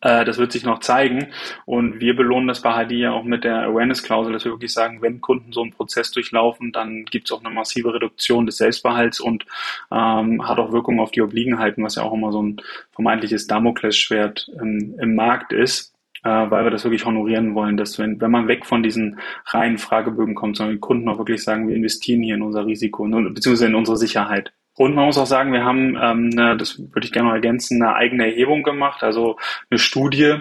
Äh, das wird sich noch zeigen. Und wir belohnen das bei HD ja auch mit der Awareness-Klausel, dass wir wirklich sagen, wenn Kunden so einen Prozess durchlaufen, dann gibt es auch eine massive Reduktion des Selbstbehalts und ähm, hat auch Wirkung auf die Obliegenheiten, was ja auch immer so ein vermeintliches Damoklesschwert im, im Markt ist äh, weil wir das wirklich honorieren wollen, dass wenn, wenn man weg von diesen reinen Fragebögen kommt, sondern die Kunden auch wirklich sagen, wir investieren hier in unser Risiko, beziehungsweise in unsere Sicherheit. Und man muss auch sagen, wir haben, ähm, eine, das würde ich gerne noch ergänzen, eine eigene Erhebung gemacht, also eine Studie,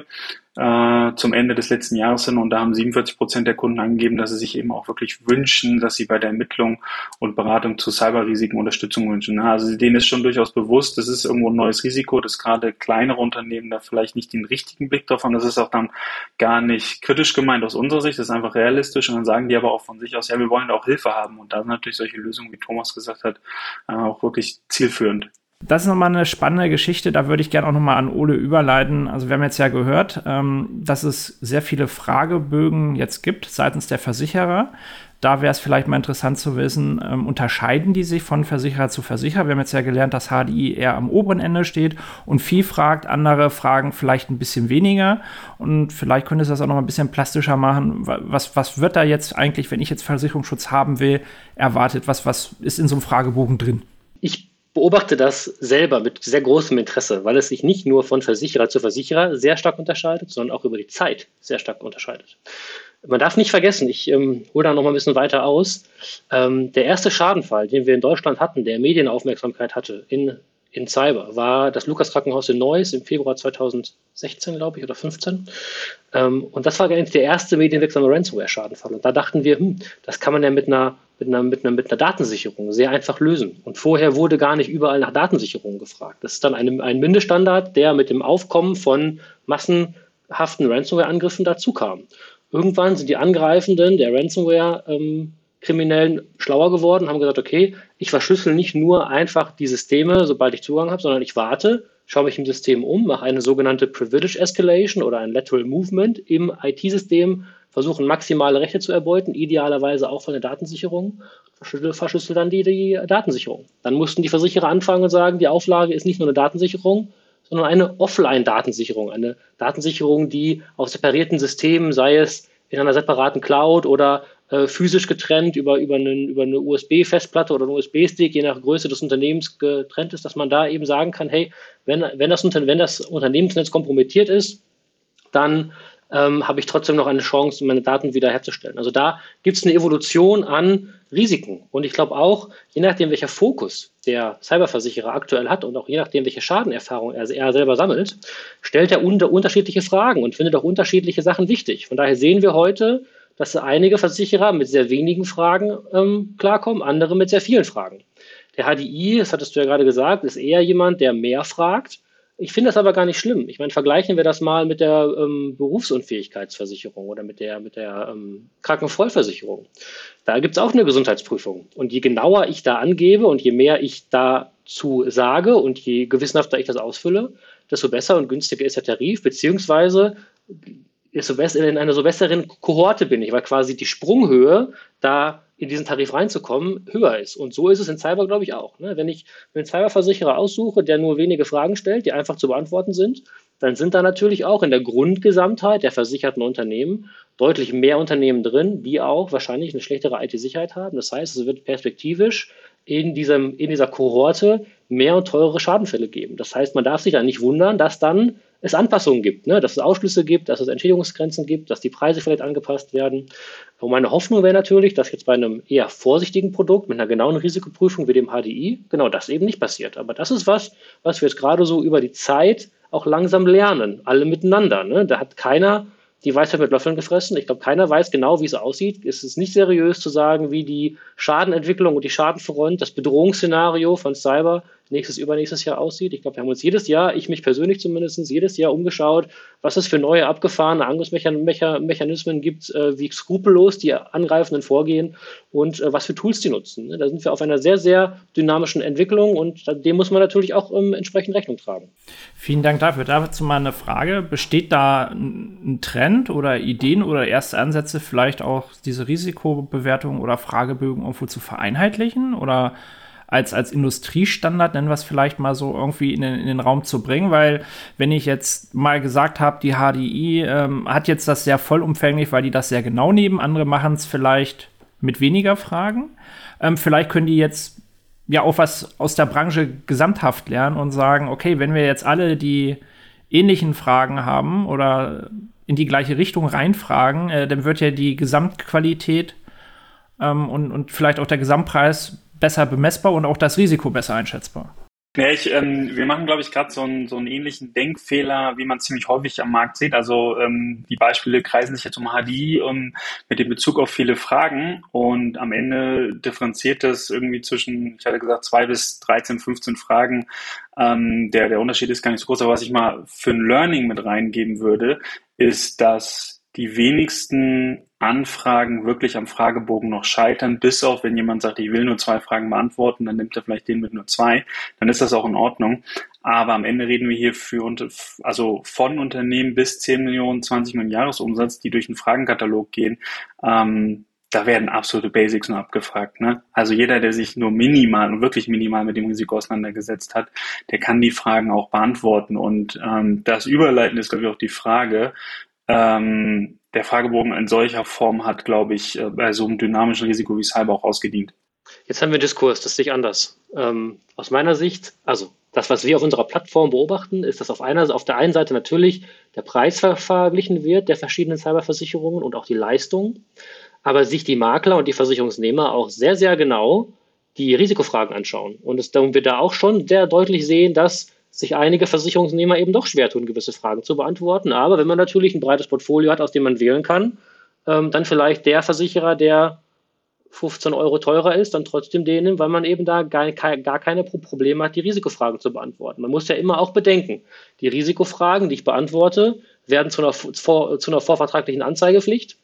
äh, zum Ende des letzten Jahres hin und da haben 47 Prozent der Kunden angegeben, dass sie sich eben auch wirklich wünschen, dass sie bei der Ermittlung und Beratung zu Cyberrisiken Unterstützung wünschen. Also denen ist schon durchaus bewusst, das ist irgendwo ein neues Risiko, dass gerade kleinere Unternehmen da vielleicht nicht den richtigen Blick drauf haben. Das ist auch dann gar nicht kritisch gemeint aus unserer Sicht, das ist einfach realistisch und dann sagen die aber auch von sich aus, ja, wir wollen da auch Hilfe haben und da sind natürlich solche Lösungen, wie Thomas gesagt hat, äh, auch wirklich zielführend. Das ist nochmal eine spannende Geschichte, da würde ich gerne auch nochmal an Ole überleiten. Also wir haben jetzt ja gehört, ähm, dass es sehr viele Fragebögen jetzt gibt seitens der Versicherer. Da wäre es vielleicht mal interessant zu wissen, ähm, unterscheiden die sich von Versicherer zu Versicherer? Wir haben jetzt ja gelernt, dass HDI eher am oberen Ende steht und viel fragt, andere fragen vielleicht ein bisschen weniger. Und vielleicht könnte es das auch noch ein bisschen plastischer machen. Was, was wird da jetzt eigentlich, wenn ich jetzt Versicherungsschutz haben will, erwartet? Was, was ist in so einem Fragebogen drin? Ich beobachte das selber mit sehr großem Interesse, weil es sich nicht nur von Versicherer zu Versicherer sehr stark unterscheidet, sondern auch über die Zeit sehr stark unterscheidet. Man darf nicht vergessen, ich ähm, hole da noch mal ein bisschen weiter aus, ähm, der erste Schadenfall, den wir in Deutschland hatten, der Medienaufmerksamkeit hatte in in Cyber war das Lukas Krankenhaus in Neuss im Februar 2016, glaube ich, oder 15. Ähm, und das war eigentlich der erste medienwirksame Ransomware-Schadenfall. Und da dachten wir, hm, das kann man ja mit einer, mit, einer, mit, einer, mit einer Datensicherung sehr einfach lösen. Und vorher wurde gar nicht überall nach Datensicherung gefragt. Das ist dann ein, ein Mindeststandard, der mit dem Aufkommen von massenhaften Ransomware-Angriffen dazu kam. Irgendwann sind die Angreifenden der Ransomware ähm, Kriminellen schlauer geworden, haben gesagt, okay, ich verschlüssel nicht nur einfach die Systeme, sobald ich Zugang habe, sondern ich warte, schaue mich im System um, mache eine sogenannte Privilege Escalation oder ein Lateral Movement im IT-System, versuchen maximale Rechte zu erbeuten, idealerweise auch von der Datensicherung, verschlüssel dann die, die Datensicherung. Dann mussten die Versicherer anfangen und sagen, die Auflage ist nicht nur eine Datensicherung, sondern eine Offline-Datensicherung, eine Datensicherung, die auf separierten Systemen, sei es in einer separaten Cloud oder äh, physisch getrennt über, über, einen, über eine USB-Festplatte oder einen USB-Stick, je nach Größe des Unternehmens getrennt ist, dass man da eben sagen kann, hey, wenn, wenn, das, wenn das Unternehmensnetz kompromittiert ist, dann ähm, habe ich trotzdem noch eine Chance, meine Daten wiederherzustellen. Also da gibt es eine Evolution an Risiken. Und ich glaube auch, je nachdem, welcher Fokus der Cyberversicherer aktuell hat und auch je nachdem, welche Schadenerfahrung er, er selber sammelt, stellt er unter unterschiedliche Fragen und findet auch unterschiedliche Sachen wichtig. Von daher sehen wir heute, dass einige Versicherer mit sehr wenigen Fragen ähm, klarkommen, andere mit sehr vielen Fragen. Der HDI, das hattest du ja gerade gesagt, ist eher jemand, der mehr fragt ich finde das aber gar nicht schlimm. Ich meine, vergleichen wir das mal mit der ähm, Berufsunfähigkeitsversicherung oder mit der, mit der ähm, Krankenvollversicherung. Da gibt es auch eine Gesundheitsprüfung. Und je genauer ich da angebe und je mehr ich dazu sage und je gewissenhafter ich das ausfülle, desto besser und günstiger ist der Tarif, beziehungsweise in einer so besseren Kohorte bin ich, weil quasi die Sprunghöhe da in diesen Tarif reinzukommen, höher ist. Und so ist es in Cyber, glaube ich, auch. Ne? Wenn ich einen Cyberversicherer aussuche, der nur wenige Fragen stellt, die einfach zu beantworten sind, dann sind da natürlich auch in der Grundgesamtheit der versicherten Unternehmen deutlich mehr Unternehmen drin, die auch wahrscheinlich eine schlechtere IT-Sicherheit haben. Das heißt, es wird perspektivisch in, diesem, in dieser Kohorte mehr und teurere Schadenfälle geben. Das heißt, man darf sich dann nicht wundern, dass dann es Anpassungen gibt, ne? dass es Ausschlüsse gibt, dass es Entschädigungsgrenzen gibt, dass die Preise vielleicht angepasst werden. Und meine Hoffnung wäre natürlich, dass jetzt bei einem eher vorsichtigen Produkt mit einer genauen Risikoprüfung wie dem HDI genau das eben nicht passiert. Aber das ist was, was wir jetzt gerade so über die Zeit auch langsam lernen, alle miteinander. Ne? Da hat keiner die Weisheit mit Löffeln gefressen. Ich glaube, keiner weiß genau, wie es aussieht. Es ist nicht seriös zu sagen, wie die Schadenentwicklung und die Schadenfront, das Bedrohungsszenario von Cyber nächstes, übernächstes Jahr aussieht. Ich glaube, wir haben uns jedes Jahr, ich mich persönlich zumindest, jedes Jahr umgeschaut, was es für neue abgefahrene Angriffsmechanismen gibt, äh, wie skrupellos die Angreifenden vorgehen und äh, was für Tools die nutzen. Da sind wir auf einer sehr, sehr dynamischen Entwicklung und dem muss man natürlich auch ähm, entsprechend Rechnung tragen. Vielen Dank dafür. Dazu mal eine Frage. Besteht da ein Trend oder Ideen oder erste Ansätze, vielleicht auch diese Risikobewertung oder Fragebögen irgendwo zu vereinheitlichen oder als, als Industriestandard, nennen wir es vielleicht mal so, irgendwie in den, in den Raum zu bringen, weil wenn ich jetzt mal gesagt habe, die HDI ähm, hat jetzt das sehr vollumfänglich, weil die das sehr genau nehmen, andere machen es vielleicht mit weniger Fragen. Ähm, vielleicht können die jetzt ja auch was aus der Branche gesamthaft lernen und sagen, okay, wenn wir jetzt alle die ähnlichen Fragen haben oder in die gleiche Richtung reinfragen, äh, dann wird ja die Gesamtqualität ähm, und, und vielleicht auch der Gesamtpreis besser bemessbar und auch das Risiko besser einschätzbar. Ja, ich, ähm, wir machen, glaube ich, gerade so, einen so einen ähnlichen Denkfehler, wie man ziemlich häufig am Markt sieht. Also ähm, die Beispiele kreisen sich jetzt um HDI um, mit dem Bezug auf viele Fragen und am Ende differenziert das irgendwie zwischen, ich hatte gesagt, zwei bis 13, 15 Fragen. Ähm, der, der Unterschied ist gar nicht so groß, aber was ich mal für ein Learning mit reingeben würde, ist, dass die wenigsten Anfragen wirklich am Fragebogen noch scheitern, bis auf wenn jemand sagt, ich will nur zwei Fragen beantworten, dann nimmt er vielleicht den mit nur zwei, dann ist das auch in Ordnung. Aber am Ende reden wir hier für also von Unternehmen bis 10 Millionen, 20 Millionen Jahresumsatz, die durch einen Fragenkatalog gehen. Ähm, da werden absolute Basics nur abgefragt. Ne? Also jeder, der sich nur minimal und wirklich minimal mit dem Risiko auseinandergesetzt hat, der kann die Fragen auch beantworten. Und ähm, das Überleiten ist, glaube ich, auch die Frage, ähm, der Fragebogen in solcher Form hat, glaube ich, äh, bei so einem dynamischen Risiko wie Cyber auch ausgedient. Jetzt haben wir Diskurs, das sehe ich anders. Ähm, aus meiner Sicht, also das, was wir auf unserer Plattform beobachten, ist, dass auf, einer, auf der einen Seite natürlich der Preis verglichen wird der verschiedenen Cyberversicherungen und auch die Leistung, aber sich die Makler und die Versicherungsnehmer auch sehr, sehr genau die Risikofragen anschauen. Und es, wir da auch schon sehr deutlich sehen, dass sich einige Versicherungsnehmer eben doch schwer tun, gewisse Fragen zu beantworten. Aber wenn man natürlich ein breites Portfolio hat, aus dem man wählen kann, ähm, dann vielleicht der Versicherer, der 15 Euro teurer ist, dann trotzdem den nimmt, weil man eben da gar, gar keine Probleme hat, die Risikofragen zu beantworten. Man muss ja immer auch bedenken, die Risikofragen, die ich beantworte, werden zu einer, vor, zu einer vorvertraglichen Anzeigepflicht.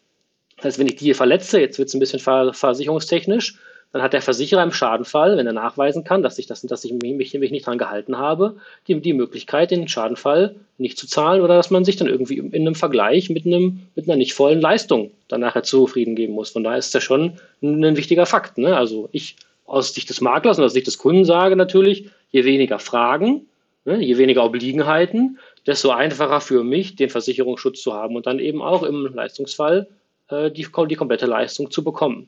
Das heißt, wenn ich die verletze, jetzt wird es ein bisschen versicherungstechnisch, dann hat der Versicherer im Schadenfall, wenn er nachweisen kann, dass ich, das, dass ich mich, mich nicht daran gehalten habe, die, die Möglichkeit, den Schadenfall nicht zu zahlen oder dass man sich dann irgendwie in einem Vergleich mit, einem, mit einer nicht vollen Leistung dann nachher zufrieden geben muss. Von daher ist das schon ein, ein wichtiger Fakt. Ne? Also ich aus Sicht des Maklers und aus Sicht des Kunden sage natürlich, je weniger Fragen, ne, je weniger Obliegenheiten, desto einfacher für mich, den Versicherungsschutz zu haben und dann eben auch im Leistungsfall äh, die, die komplette Leistung zu bekommen.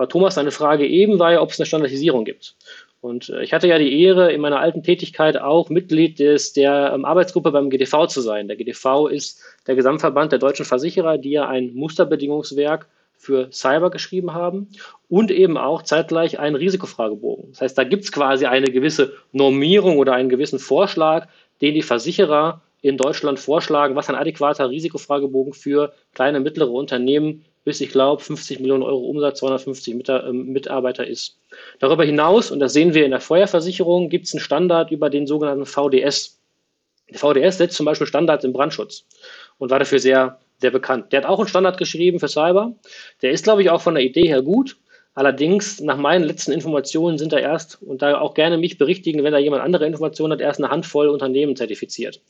Aber Thomas, deine Frage eben war ja, ob es eine Standardisierung gibt. Und äh, ich hatte ja die Ehre, in meiner alten Tätigkeit auch Mitglied des, der ähm, Arbeitsgruppe beim GDV zu sein. Der GDV ist der Gesamtverband der deutschen Versicherer, die ja ein Musterbedingungswerk für Cyber geschrieben haben und eben auch zeitgleich einen Risikofragebogen. Das heißt, da gibt es quasi eine gewisse Normierung oder einen gewissen Vorschlag, den die Versicherer in Deutschland vorschlagen, was ein adäquater Risikofragebogen für kleine, mittlere Unternehmen bis, ich glaube, 50 Millionen Euro Umsatz, 250 ähm, Mitarbeiter ist. Darüber hinaus, und das sehen wir in der Feuerversicherung, gibt es einen Standard über den sogenannten VDS. Der VDS setzt zum Beispiel Standards im Brandschutz und war dafür sehr, sehr bekannt. Der hat auch einen Standard geschrieben für Cyber. Der ist, glaube ich, auch von der Idee her gut. Allerdings, nach meinen letzten Informationen sind da erst, und da auch gerne mich berichtigen, wenn da jemand andere Informationen hat, erst eine Handvoll Unternehmen zertifiziert.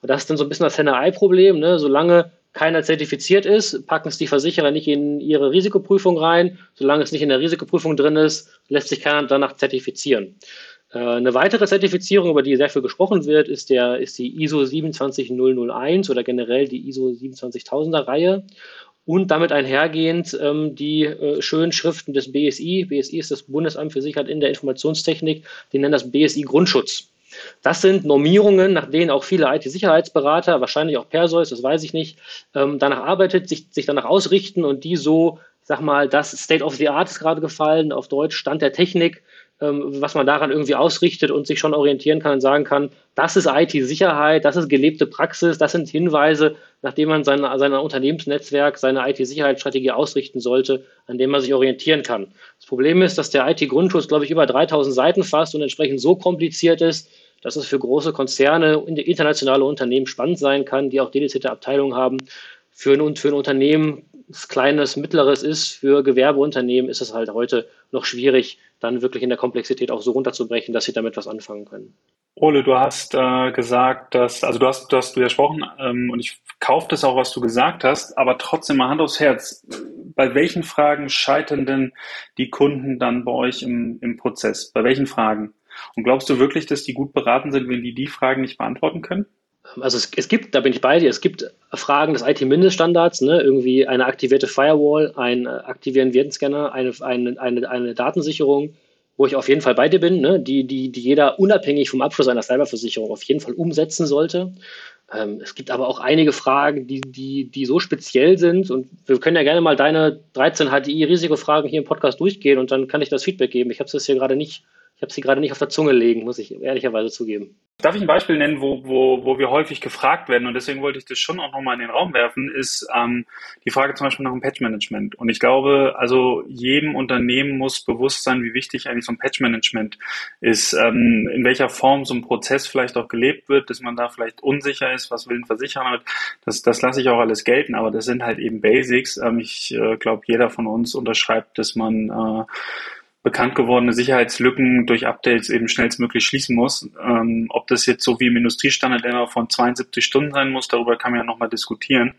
Und das ist dann so ein bisschen das Henne-Ei-Problem. Ne? Solange keiner zertifiziert ist, packen es die Versicherer nicht in ihre Risikoprüfung rein. Solange es nicht in der Risikoprüfung drin ist, lässt sich keiner danach zertifizieren. Äh, eine weitere Zertifizierung, über die sehr viel gesprochen wird, ist, der, ist die ISO 27001 oder generell die ISO 27000er Reihe und damit einhergehend ähm, die äh, schönen Schriften des BSI. BSI ist das Bundesamt für Sicherheit in der Informationstechnik, die nennen das BSI Grundschutz. Das sind Normierungen, nach denen auch viele IT-Sicherheitsberater, wahrscheinlich auch Perseus, das weiß ich nicht, ähm, danach arbeitet, sich, sich danach ausrichten und die so, sag mal, das State of the Art ist gerade gefallen, auf Deutsch Stand der Technik, was man daran irgendwie ausrichtet und sich schon orientieren kann und sagen kann, das ist IT-Sicherheit, das ist gelebte Praxis, das sind Hinweise, nachdem man sein, sein Unternehmensnetzwerk, seine IT-Sicherheitsstrategie ausrichten sollte, an dem man sich orientieren kann. Das Problem ist, dass der IT-Grundschutz, glaube ich, über 3000 Seiten fasst und entsprechend so kompliziert ist, dass es für große Konzerne, internationale Unternehmen spannend sein kann, die auch dedizierte Abteilungen haben. Für ein, für ein Unternehmen, das kleines, mittleres ist, für Gewerbeunternehmen ist es halt heute noch schwierig, dann wirklich in der Komplexität auch so runterzubrechen, dass sie damit was anfangen können. Ole, du hast äh, gesagt, dass, also du hast, du hast widersprochen ähm, und ich kaufe das auch, was du gesagt hast, aber trotzdem mal Hand aufs Herz. Bei welchen Fragen scheitern denn die Kunden dann bei euch im, im Prozess? Bei welchen Fragen? Und glaubst du wirklich, dass die gut beraten sind, wenn die die Fragen nicht beantworten können? Also es, es gibt, da bin ich bei dir, es gibt Fragen des IT-Mindeststandards, ne, irgendwie eine aktivierte Firewall, äh, aktivieren Virenscanner, eine, eine, eine, eine Datensicherung, wo ich auf jeden Fall bei dir bin, ne, die, die, die jeder unabhängig vom Abschluss einer Cyberversicherung auf jeden Fall umsetzen sollte. Ähm, es gibt aber auch einige Fragen, die, die, die so speziell sind und wir können ja gerne mal deine 13 HDI-Risikofragen hier im Podcast durchgehen und dann kann ich das Feedback geben. Ich habe es hier gerade nicht ich habe sie gerade nicht auf der Zunge legen, muss ich ehrlicherweise zugeben. Darf ich ein Beispiel nennen, wo, wo, wo wir häufig gefragt werden und deswegen wollte ich das schon auch nochmal in den Raum werfen, ist ähm, die Frage zum Beispiel nach dem Patch-Management. Und ich glaube, also jedem Unternehmen muss bewusst sein, wie wichtig eigentlich so ein Patch-Management ist, ähm, in welcher Form so ein Prozess vielleicht auch gelebt wird, dass man da vielleicht unsicher ist, was will ein Versicherer, das, das lasse ich auch alles gelten, aber das sind halt eben Basics. Ähm, ich äh, glaube, jeder von uns unterschreibt, dass man äh, bekannt gewordene Sicherheitslücken durch Updates eben schnellstmöglich schließen muss. Ähm, ob das jetzt so wie im Industriestandard immer von 72 Stunden sein muss, darüber kann man ja nochmal diskutieren.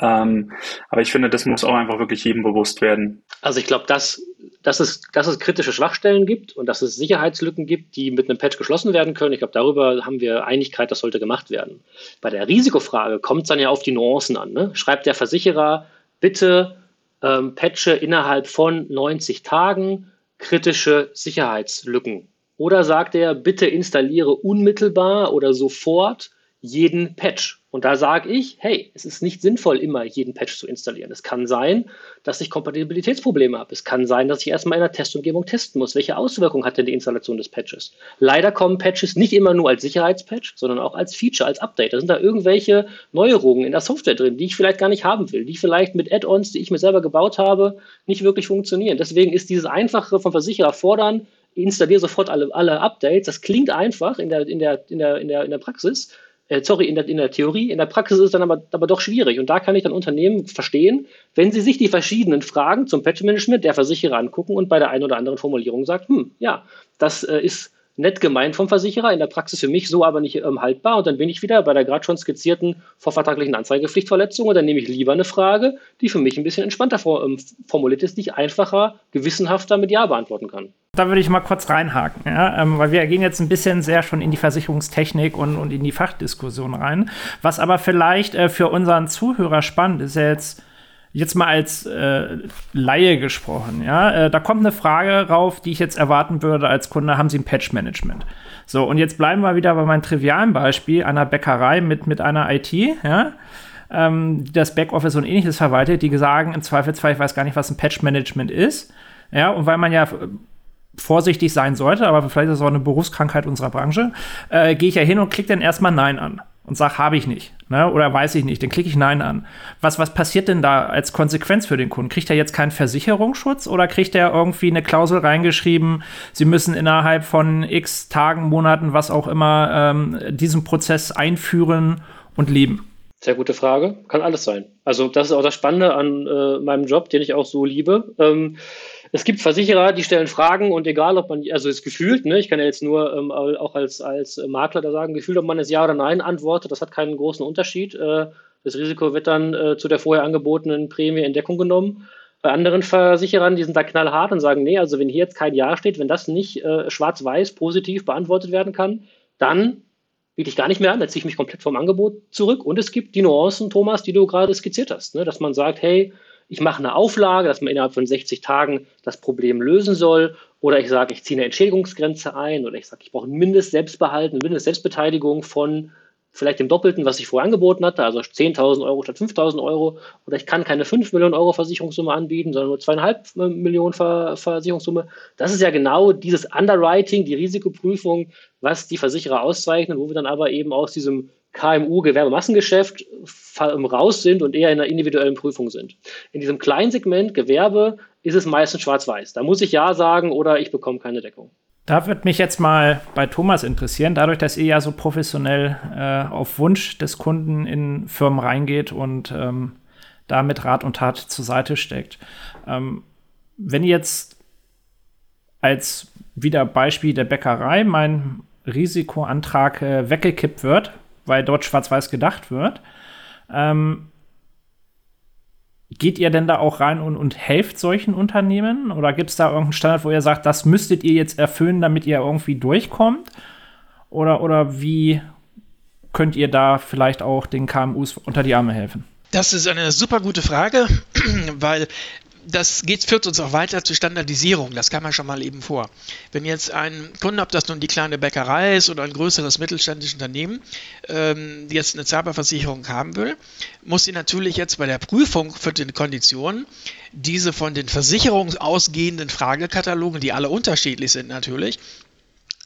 Ähm, aber ich finde, das muss auch einfach wirklich jedem bewusst werden. Also ich glaube, dass, dass, es, dass es kritische Schwachstellen gibt und dass es Sicherheitslücken gibt, die mit einem Patch geschlossen werden können. Ich glaube, darüber haben wir Einigkeit, das sollte gemacht werden. Bei der Risikofrage kommt es dann ja auf die Nuancen an. Ne? Schreibt der Versicherer, bitte ähm, patche innerhalb von 90 Tagen kritische Sicherheitslücken. Oder sagt er, bitte installiere unmittelbar oder sofort jeden Patch. Und da sage ich, hey, es ist nicht sinnvoll, immer jeden Patch zu installieren. Es kann sein, dass ich Kompatibilitätsprobleme habe. Es kann sein, dass ich erstmal in der Testumgebung testen muss. Welche Auswirkungen hat denn die Installation des Patches? Leider kommen Patches nicht immer nur als Sicherheitspatch, sondern auch als Feature, als Update. Da sind da irgendwelche Neuerungen in der Software drin, die ich vielleicht gar nicht haben will, die vielleicht mit Add-ons, die ich mir selber gebaut habe, nicht wirklich funktionieren. Deswegen ist dieses Einfache vom Versicherer fordern, installiere sofort alle, alle Updates. Das klingt einfach in der, in der, in der, in der, in der Praxis äh, sorry, in der, in der Theorie, in der Praxis ist es dann aber, aber doch schwierig. Und da kann ich dann Unternehmen verstehen, wenn sie sich die verschiedenen Fragen zum Patch-Management der Versicherer angucken und bei der einen oder anderen Formulierung sagt, hm, ja, das äh, ist nett gemeint vom Versicherer, in der Praxis für mich so aber nicht ähm, haltbar. Und dann bin ich wieder bei der gerade schon skizzierten vorvertraglichen Anzeigepflichtverletzung und dann nehme ich lieber eine Frage, die für mich ein bisschen entspannter ähm, formuliert ist, die ich einfacher, gewissenhafter mit Ja beantworten kann. Da würde ich mal kurz reinhaken, ja? ähm, weil wir gehen jetzt ein bisschen sehr schon in die Versicherungstechnik und, und in die Fachdiskussion rein. Was aber vielleicht äh, für unseren Zuhörer spannend ist, ja jetzt jetzt mal als äh, Laie gesprochen, ja, äh, da kommt eine Frage rauf, die ich jetzt erwarten würde als Kunde, haben Sie ein Patch-Management? So, und jetzt bleiben wir wieder bei meinem trivialen Beispiel einer Bäckerei mit, mit einer IT, ja, ähm, die das Backoffice und ähnliches verwaltet, die sagen im Zweifelsfall, ich weiß gar nicht, was ein Patch-Management ist, ja, und weil man ja vorsichtig sein sollte, aber vielleicht ist es auch eine Berufskrankheit unserer Branche, äh, gehe ich ja hin und klicke dann erstmal Nein an und sage, habe ich nicht. Ne? Oder weiß ich nicht, dann klicke ich Nein an. Was, was passiert denn da als Konsequenz für den Kunden? Kriegt er jetzt keinen Versicherungsschutz oder kriegt er irgendwie eine Klausel reingeschrieben, sie müssen innerhalb von x Tagen, Monaten, was auch immer, ähm, diesen Prozess einführen und leben? Sehr gute Frage. Kann alles sein. Also das ist auch das Spannende an äh, meinem Job, den ich auch so liebe. Ähm, es gibt Versicherer, die stellen Fragen und egal, ob man, also es gefühlt, ne, ich kann ja jetzt nur ähm, auch als, als Makler da sagen, gefühlt, ob man jetzt Ja oder Nein antwortet, das hat keinen großen Unterschied. Äh, das Risiko wird dann äh, zu der vorher angebotenen Prämie in Deckung genommen. Bei anderen Versicherern, die sind da knallhart und sagen, nee, also wenn hier jetzt kein Ja steht, wenn das nicht äh, schwarz-weiß positiv beantwortet werden kann, dann biete ich gar nicht mehr an, dann ziehe ich mich komplett vom Angebot zurück. Und es gibt die Nuancen, Thomas, die du gerade skizziert hast, ne? dass man sagt, hey, ich mache eine Auflage, dass man innerhalb von 60 Tagen das Problem lösen soll. Oder ich sage, ich ziehe eine Entschädigungsgrenze ein. Oder ich sage, ich brauche ein Mindest-Selbstbehalten, eine Mindest-Selbstbeteiligung von vielleicht dem Doppelten, was ich vorher angeboten hatte, also 10.000 Euro statt 5.000 Euro. Oder ich kann keine 5 Millionen Euro Versicherungssumme anbieten, sondern nur 2,5 Millionen Versicherungssumme. Das ist ja genau dieses Underwriting, die Risikoprüfung, was die Versicherer auszeichnen, wo wir dann aber eben aus diesem KMU-Gewerbemassengeschäft raus sind und eher in einer individuellen Prüfung sind. In diesem kleinen Segment Gewerbe ist es meistens schwarz-weiß. Da muss ich Ja sagen oder ich bekomme keine Deckung. Da würde mich jetzt mal bei Thomas interessieren, dadurch, dass ihr ja so professionell äh, auf Wunsch des Kunden in Firmen reingeht und ähm, da mit Rat und Tat zur Seite steckt. Ähm, wenn jetzt als wieder Beispiel der Bäckerei mein Risikoantrag äh, weggekippt wird, weil dort schwarz-weiß gedacht wird. Ähm, geht ihr denn da auch rein und, und helft solchen Unternehmen? Oder gibt es da irgendeinen Standard, wo ihr sagt, das müsstet ihr jetzt erfüllen, damit ihr irgendwie durchkommt? Oder, oder wie könnt ihr da vielleicht auch den KMUs unter die Arme helfen? Das ist eine super gute Frage, weil das geht, führt uns auch weiter zur Standardisierung. Das kann man schon mal eben vor. Wenn jetzt ein Kunde, ob das nun die kleine Bäckerei ist oder ein größeres mittelständisches Unternehmen, ähm, jetzt eine Zahlbarversicherung haben will, muss sie natürlich jetzt bei der Prüfung für die Konditionen diese von den Versicherungen ausgehenden Fragekatalogen, die alle unterschiedlich sind natürlich,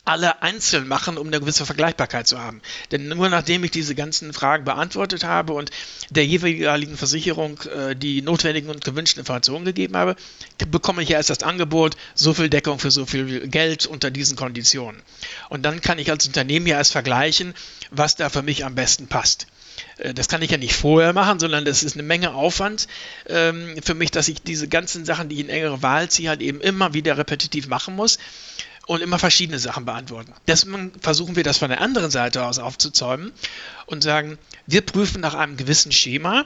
alle einzeln machen, um eine gewisse Vergleichbarkeit zu haben. Denn nur nachdem ich diese ganzen Fragen beantwortet habe und der jeweiligen Versicherung äh, die notwendigen und gewünschten Informationen gegeben habe, bekomme ich ja erst das Angebot, so viel Deckung für so viel Geld unter diesen Konditionen. Und dann kann ich als Unternehmen ja erst vergleichen, was da für mich am besten passt. Äh, das kann ich ja nicht vorher machen, sondern das ist eine Menge Aufwand ähm, für mich, dass ich diese ganzen Sachen, die ich in engere Wahl ziehe, halt eben immer wieder repetitiv machen muss und immer verschiedene Sachen beantworten. Deswegen versuchen wir das von der anderen Seite aus aufzuzäumen und sagen, wir prüfen nach einem gewissen Schema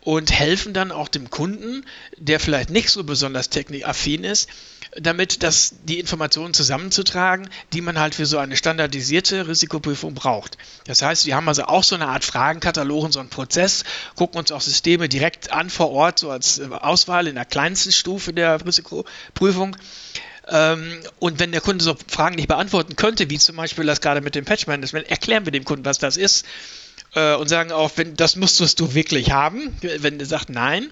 und helfen dann auch dem Kunden, der vielleicht nicht so besonders technikaffin ist, damit das, die Informationen zusammenzutragen, die man halt für so eine standardisierte Risikoprüfung braucht. Das heißt, wir haben also auch so eine Art Fragenkatalog so einen Prozess, gucken uns auch Systeme direkt an vor Ort, so als Auswahl in der kleinsten Stufe der Risikoprüfung und wenn der Kunde so Fragen nicht beantworten könnte, wie zum Beispiel das gerade mit dem Patch Management, erklären wir dem Kunden, was das ist äh, und sagen auch, wenn das musstest du wirklich haben, wenn er sagt nein.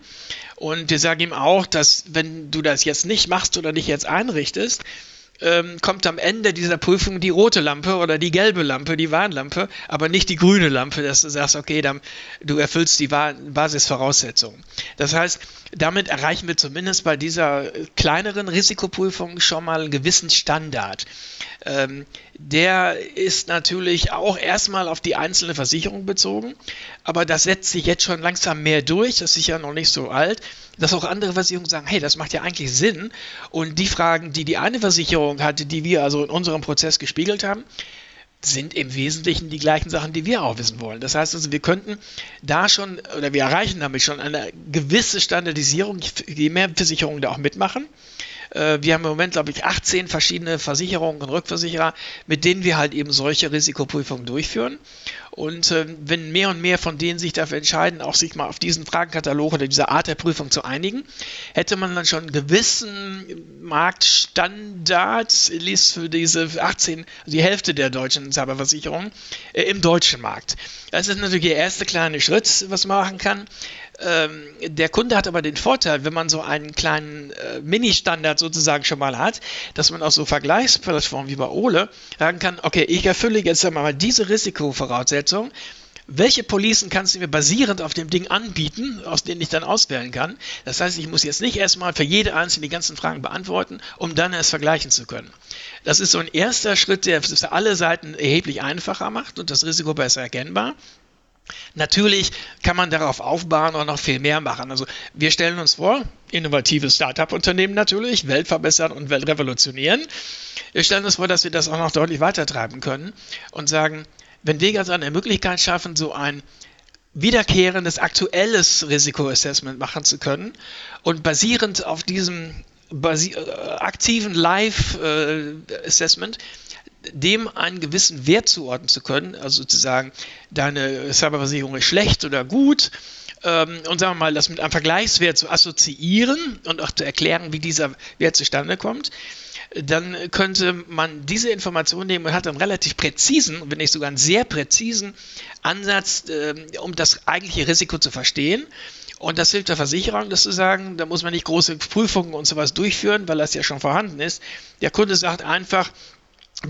Und wir sagen ihm auch, dass wenn du das jetzt nicht machst oder dich jetzt einrichtest, ähm, kommt am Ende dieser Prüfung die rote Lampe oder die gelbe Lampe, die Warnlampe, aber nicht die grüne Lampe, dass du sagst, okay, dann, du erfüllst die Basisvoraussetzungen. Das heißt, damit erreichen wir zumindest bei dieser kleineren Risikoprüfung schon mal einen gewissen Standard. Ähm, der ist natürlich auch erstmal auf die einzelne Versicherung bezogen, aber das setzt sich jetzt schon langsam mehr durch, das ist ja noch nicht so alt, dass auch andere Versicherungen sagen, hey, das macht ja eigentlich Sinn und die Fragen, die die eine Versicherung hatte, die wir also in unserem Prozess gespiegelt haben, sind im Wesentlichen die gleichen Sachen, die wir auch wissen wollen. Das heißt also, wir könnten da schon, oder wir erreichen damit schon eine gewisse Standardisierung, je mehr Versicherungen da auch mitmachen, wir haben im Moment, glaube ich, 18 verschiedene Versicherungen und Rückversicherer, mit denen wir halt eben solche Risikoprüfungen durchführen. Und äh, wenn mehr und mehr von denen sich dafür entscheiden, auch sich mal auf diesen Fragenkatalog oder diese Art der Prüfung zu einigen, hätte man dann schon einen gewissen Marktstandard, liest für diese 18, die Hälfte der deutschen Cyberversicherungen, äh, im deutschen Markt. Das ist natürlich der erste kleine Schritt, was man machen kann. Ähm, der Kunde hat aber den Vorteil, wenn man so einen kleinen äh, Mini-Standard sozusagen schon mal hat, dass man auch so Vergleichsplattformen wie bei Ole sagen kann, okay, ich erfülle jetzt einmal diese Risikovoraussetzung. Welche Policen kannst du mir basierend auf dem Ding anbieten, aus denen ich dann auswählen kann? Das heißt, ich muss jetzt nicht erstmal für jede einzelne die ganzen Fragen beantworten, um dann es vergleichen zu können. Das ist so ein erster Schritt, der es für alle Seiten erheblich einfacher macht und das Risiko besser erkennbar. Natürlich kann man darauf aufbauen und noch viel mehr machen. Also wir stellen uns vor, innovatives Startup-Unternehmen natürlich, Welt verbessern und Welt revolutionieren. Wir stellen uns vor, dass wir das auch noch deutlich weiter treiben können und sagen, wenn wir jetzt eine Möglichkeit schaffen, so ein wiederkehrendes, aktuelles Risikoassessment machen zu können und basierend auf diesem basi äh, aktiven Live-Assessment äh, dem einen gewissen Wert zuordnen zu können, also zu sagen, deine Cyberversicherung ist schlecht oder gut, ähm, und sagen wir mal, das mit einem Vergleichswert zu assoziieren und auch zu erklären, wie dieser Wert zustande kommt, dann könnte man diese Information nehmen und hat einen relativ präzisen, wenn nicht sogar einen sehr präzisen Ansatz, äh, um das eigentliche Risiko zu verstehen. Und das hilft der Versicherung, das zu sagen, da muss man nicht große Prüfungen und sowas durchführen, weil das ja schon vorhanden ist. Der Kunde sagt einfach,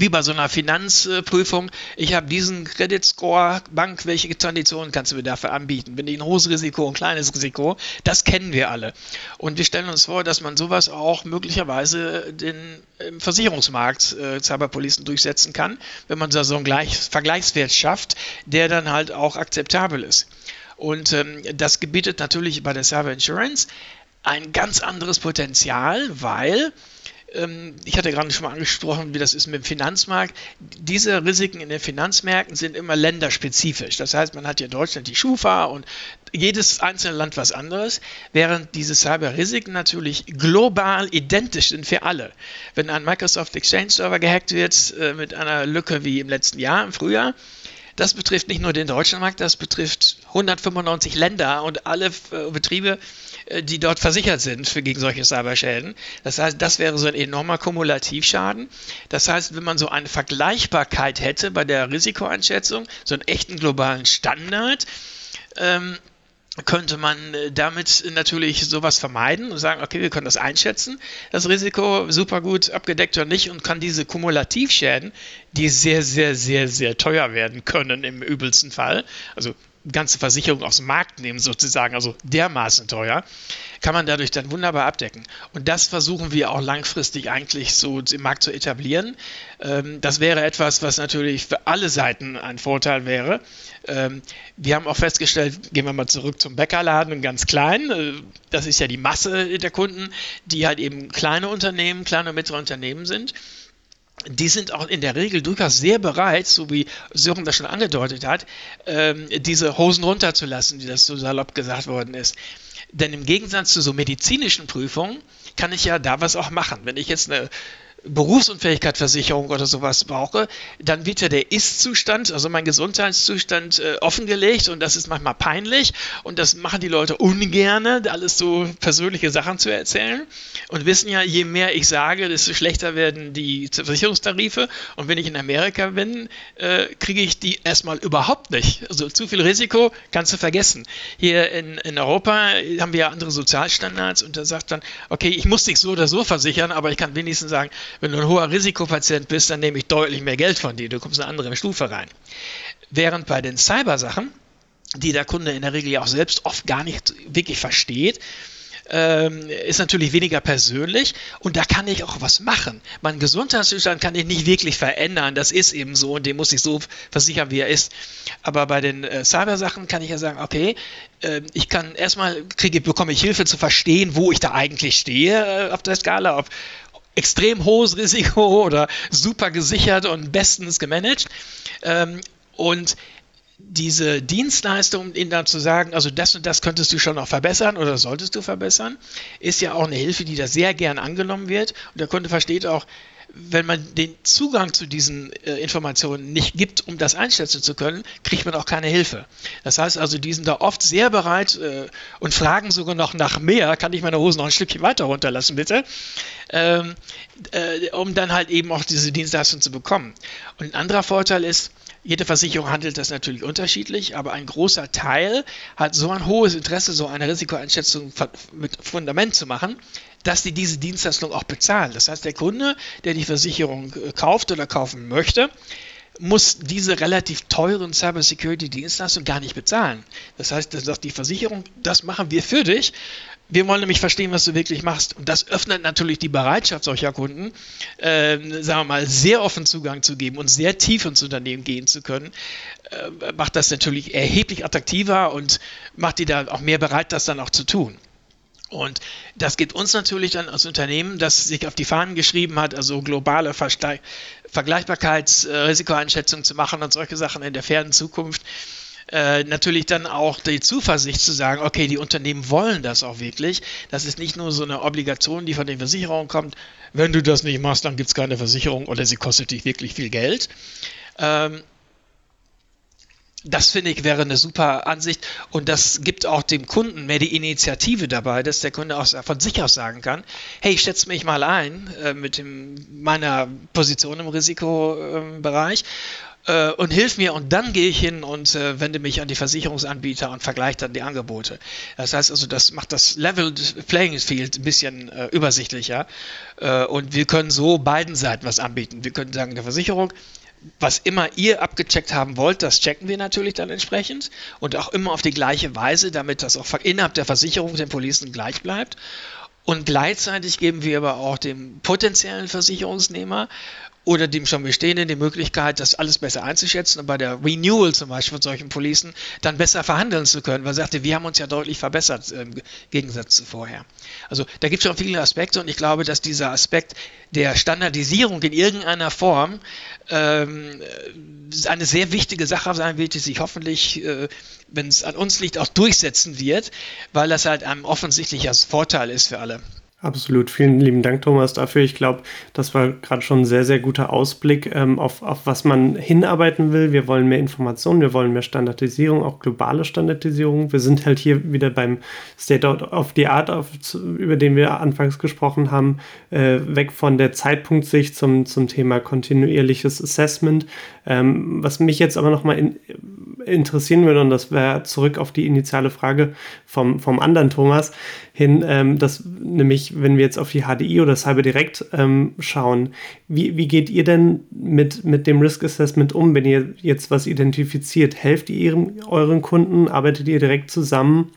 wie bei so einer Finanzprüfung, ich habe diesen Credit Score, Bank, welche Konditionen kannst du mir dafür anbieten? Bin ich ein hohes Risiko, ein kleines Risiko? Das kennen wir alle. Und wir stellen uns vor, dass man sowas auch möglicherweise den im Versicherungsmarkt äh, Cyberpolicen durchsetzen kann, wenn man da so einen Gleich Vergleichswert schafft, der dann halt auch akzeptabel ist. Und ähm, das gebietet natürlich bei der Cyber Insurance ein ganz anderes Potenzial, weil ich hatte gerade schon mal angesprochen, wie das ist mit dem Finanzmarkt. Diese Risiken in den Finanzmärkten sind immer länderspezifisch. Das heißt, man hat in Deutschland die Schufa und jedes einzelne Land was anderes, während diese Cyber-Risiken natürlich global identisch sind für alle. Wenn ein Microsoft Exchange-Server gehackt wird äh, mit einer Lücke wie im letzten Jahr, im Frühjahr, das betrifft nicht nur den deutschen Markt, das betrifft 195 Länder und alle äh, Betriebe, äh, die dort versichert sind für gegen solche Cyberschäden. Das heißt, das wäre so ein enormer Kumulativschaden. Das heißt, wenn man so eine Vergleichbarkeit hätte bei der Risikoeinschätzung, so einen echten globalen Standard, ähm, könnte man äh, damit natürlich sowas vermeiden und sagen, okay, wir können das einschätzen, das Risiko super gut abgedeckt oder nicht und kann diese Kumulativschäden, die sehr, sehr, sehr, sehr teuer werden können im übelsten Fall, also ganze Versicherung dem Markt nehmen sozusagen, also dermaßen teuer, kann man dadurch dann wunderbar abdecken. Und das versuchen wir auch langfristig eigentlich so im Markt zu etablieren. Ähm, das wäre etwas, was natürlich für alle Seiten ein Vorteil wäre. Ähm, wir haben auch festgestellt, gehen wir mal zurück zum Bäckerladen, ganz klein. Äh, das ist ja die Masse der Kunden, die halt eben kleine Unternehmen, kleine und mittlere Unternehmen sind die sind auch in der Regel durchaus sehr bereit, so wie Sören das schon angedeutet hat, ähm, diese Hosen runterzulassen, wie das so salopp gesagt worden ist. Denn im Gegensatz zu so medizinischen Prüfungen kann ich ja da was auch machen. Wenn ich jetzt eine Berufsunfähigkeitsversicherung oder sowas brauche, dann wird ja der Ist-Zustand, also mein Gesundheitszustand, äh, offengelegt und das ist manchmal peinlich und das machen die Leute ungerne, alles so persönliche Sachen zu erzählen und wissen ja, je mehr ich sage, desto schlechter werden die Versicherungstarife und wenn ich in Amerika bin, äh, kriege ich die erstmal überhaupt nicht. Also zu viel Risiko kannst du vergessen. Hier in, in Europa haben wir ja andere Sozialstandards und da sagt dann, okay, ich muss dich so oder so versichern, aber ich kann wenigstens sagen, wenn du ein hoher Risikopatient bist, dann nehme ich deutlich mehr Geld von dir. Du kommst in eine andere Stufe rein. Während bei den Cyber-Sachen, die der Kunde in der Regel ja auch selbst oft gar nicht wirklich versteht, ähm, ist natürlich weniger persönlich und da kann ich auch was machen. Mein Gesundheitszustand kann ich nicht wirklich verändern, das ist eben so und den muss ich so versichern, wie er ist. Aber bei den äh, Cyber-Sachen kann ich ja sagen, okay, äh, ich kann erstmal kriege, bekomme ich Hilfe zu verstehen, wo ich da eigentlich stehe äh, auf der Skala, ob, extrem hohes Risiko oder super gesichert und bestens gemanagt. Ähm, und diese Dienstleistung, ihnen dann zu sagen, also das und das könntest du schon noch verbessern oder solltest du verbessern, ist ja auch eine Hilfe, die da sehr gern angenommen wird. Und der Kunde versteht auch, wenn man den Zugang zu diesen äh, Informationen nicht gibt, um das einschätzen zu können, kriegt man auch keine Hilfe. Das heißt also, die sind da oft sehr bereit äh, und fragen sogar noch nach mehr. Kann ich meine Hose noch ein Stückchen weiter runterlassen, bitte? Ähm, äh, um dann halt eben auch diese Dienstleistung zu bekommen. Und ein anderer Vorteil ist, jede Versicherung handelt das natürlich unterschiedlich, aber ein großer Teil hat so ein hohes Interesse, so eine Risikoeinschätzung mit Fundament zu machen, dass die diese Dienstleistung auch bezahlen. Das heißt, der Kunde, der die Versicherung äh, kauft oder kaufen möchte, muss diese relativ teuren Cybersecurity-Dienstleistungen gar nicht bezahlen. Das heißt, da sagt die Versicherung, das machen wir für dich. Wir wollen nämlich verstehen, was du wirklich machst. Und das öffnet natürlich die Bereitschaft solcher Kunden, äh, sagen wir mal, sehr offen Zugang zu geben und sehr tief ins Unternehmen gehen zu können. Äh, macht das natürlich erheblich attraktiver und macht die da auch mehr bereit, das dann auch zu tun. Und das gibt uns natürlich dann als Unternehmen, das sich auf die Fahnen geschrieben hat, also globale Verste Vergleichbarkeitsrisikoeinschätzung zu machen und solche Sachen in der fernen Zukunft, äh, natürlich dann auch die Zuversicht zu sagen, okay, die Unternehmen wollen das auch wirklich. Das ist nicht nur so eine Obligation, die von den Versicherungen kommt. Wenn du das nicht machst, dann gibt es keine Versicherung oder sie kostet dich wirklich viel Geld. Ähm, das finde ich wäre eine super Ansicht und das gibt auch dem Kunden mehr die Initiative dabei, dass der Kunde auch von sich aus sagen kann, hey, ich schätze mich mal ein äh, mit dem, meiner Position im Risikobereich äh, und hilf mir und dann gehe ich hin und äh, wende mich an die Versicherungsanbieter und vergleiche dann die Angebote. Das heißt also, das macht das Level Playing Field ein bisschen äh, übersichtlicher äh, und wir können so beiden Seiten was anbieten. Wir können sagen, der Versicherung, was immer ihr abgecheckt haben wollt, das checken wir natürlich dann entsprechend und auch immer auf die gleiche Weise, damit das auch innerhalb der Versicherung den Policen gleich bleibt. Und gleichzeitig geben wir aber auch dem potenziellen Versicherungsnehmer oder dem schon bestehenden die Möglichkeit, das alles besser einzuschätzen und bei der Renewal zum Beispiel von solchen Policen dann besser verhandeln zu können, weil er sagte, wir haben uns ja deutlich verbessert im Gegensatz zu vorher. Also da gibt es schon viele Aspekte und ich glaube, dass dieser Aspekt der Standardisierung in irgendeiner Form ähm, eine sehr wichtige Sache sein wird, die sich hoffentlich, äh, wenn es an uns liegt, auch durchsetzen wird, weil das halt ein offensichtlicher Vorteil ist für alle. Absolut. Vielen lieben Dank, Thomas, dafür. Ich glaube, das war gerade schon ein sehr, sehr guter Ausblick ähm, auf, auf was man hinarbeiten will. Wir wollen mehr Informationen, wir wollen mehr Standardisierung, auch globale Standardisierung. Wir sind halt hier wieder beim State of the Art, auf, über den wir anfangs gesprochen haben, äh, weg von der Zeitpunktsicht zum, zum Thema kontinuierliches Assessment. Ähm, was mich jetzt aber nochmal in, interessieren würde, und das wäre zurück auf die initiale Frage vom, vom anderen Thomas hin, ähm, dass nämlich, wenn wir jetzt auf die HDI oder Cyber Direct ähm, schauen, wie, wie geht ihr denn mit, mit dem Risk Assessment um, wenn ihr jetzt was identifiziert? Helft ihr ihrem, euren Kunden? Arbeitet ihr direkt zusammen?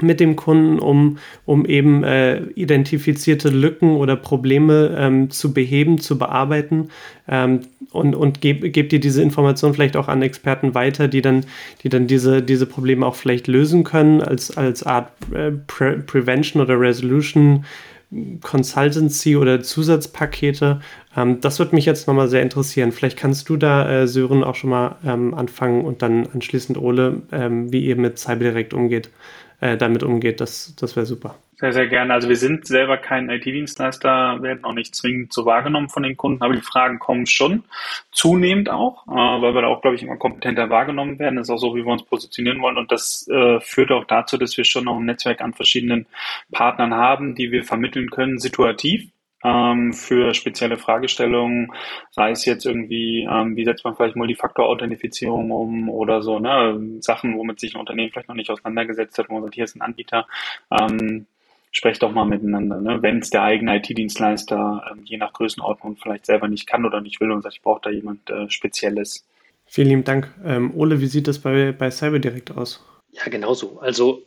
Mit dem Kunden, um, um eben äh, identifizierte Lücken oder Probleme ähm, zu beheben, zu bearbeiten ähm, und, und gebt geb ihr diese Information vielleicht auch an Experten weiter, die dann, die dann diese, diese Probleme auch vielleicht lösen können als, als Art äh, Pre Prevention oder Resolution Consultancy oder Zusatzpakete. Ähm, das würde mich jetzt nochmal sehr interessieren. Vielleicht kannst du da, äh, Sören, auch schon mal ähm, anfangen und dann anschließend Ole, ähm, wie ihr mit Cyberdirect umgeht äh, damit umgeht. Das, das wäre super. Sehr, sehr gerne. Also wir sind selber kein IT-Dienstleister, werden auch nicht zwingend so wahrgenommen von den Kunden, aber die Fragen kommen schon zunehmend auch, äh, weil wir da auch, glaube ich, immer kompetenter wahrgenommen werden. Das ist auch so, wie wir uns positionieren wollen. Und das äh, führt auch dazu, dass wir schon noch ein Netzwerk an verschiedenen Partnern haben, die wir vermitteln können, situativ ähm, für spezielle Fragestellungen, sei es jetzt irgendwie, ähm, wie setzt man vielleicht Multifaktor-Authentifizierung um oder so, ne, Sachen, womit sich ein Unternehmen vielleicht noch nicht auseinandergesetzt hat, wo man sagt, hier ist ein Anbieter, ähm, sprecht doch mal miteinander, ne? wenn es der eigene IT-Dienstleister ähm, je nach Größenordnung vielleicht selber nicht kann oder nicht will und sagt, ich brauche da jemand äh, Spezielles. Vielen lieben Dank. Ähm, Ole, wie sieht das bei, bei CyberDirect aus? Ja, genauso. Also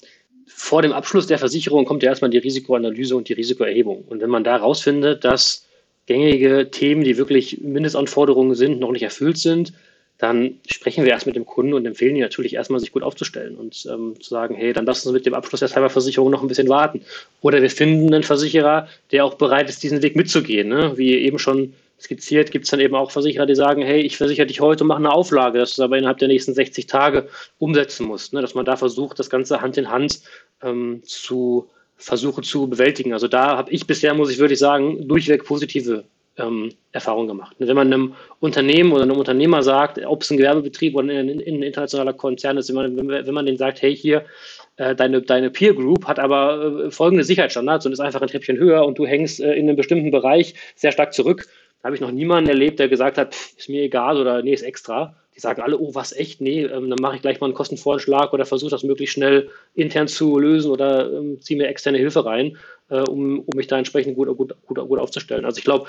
vor dem Abschluss der Versicherung kommt ja erstmal die Risikoanalyse und die Risikoerhebung. Und wenn man da herausfindet, dass gängige Themen, die wirklich Mindestanforderungen sind, noch nicht erfüllt sind, dann sprechen wir erst mit dem Kunden und empfehlen ihm natürlich erstmal, sich gut aufzustellen und ähm, zu sagen, hey, dann lass uns mit dem Abschluss der Cyberversicherung noch ein bisschen warten. Oder wir finden einen Versicherer, der auch bereit ist, diesen Weg mitzugehen. Ne? Wie eben schon skizziert, gibt es dann eben auch Versicherer, die sagen, hey, ich versichere dich heute und mache eine Auflage, dass du es aber innerhalb der nächsten 60 Tage umsetzen musst. Ne? Dass man da versucht, das Ganze Hand in Hand ähm, zu versuchen zu bewältigen. Also da habe ich bisher, muss ich wirklich sagen, durchweg positive ähm, Erfahrungen gemacht. Wenn man einem Unternehmen oder einem Unternehmer sagt, ob es ein Gewerbebetrieb oder ein, ein internationaler Konzern ist, wenn man, wenn man denen sagt, hey, hier, äh, deine, deine Peer Group hat aber äh, folgende Sicherheitsstandards und ist einfach ein Treppchen höher und du hängst äh, in einem bestimmten Bereich sehr stark zurück, habe ich noch niemanden erlebt, der gesagt hat, pff, ist mir egal oder nee, ist extra. Die sagen alle, oh, was echt? Nee, ähm, dann mache ich gleich mal einen Kostenvoranschlag oder versuche das möglichst schnell intern zu lösen oder ähm, ziehe mir externe Hilfe rein, äh, um, um mich da entsprechend gut, gut, gut, gut aufzustellen. Also ich glaube,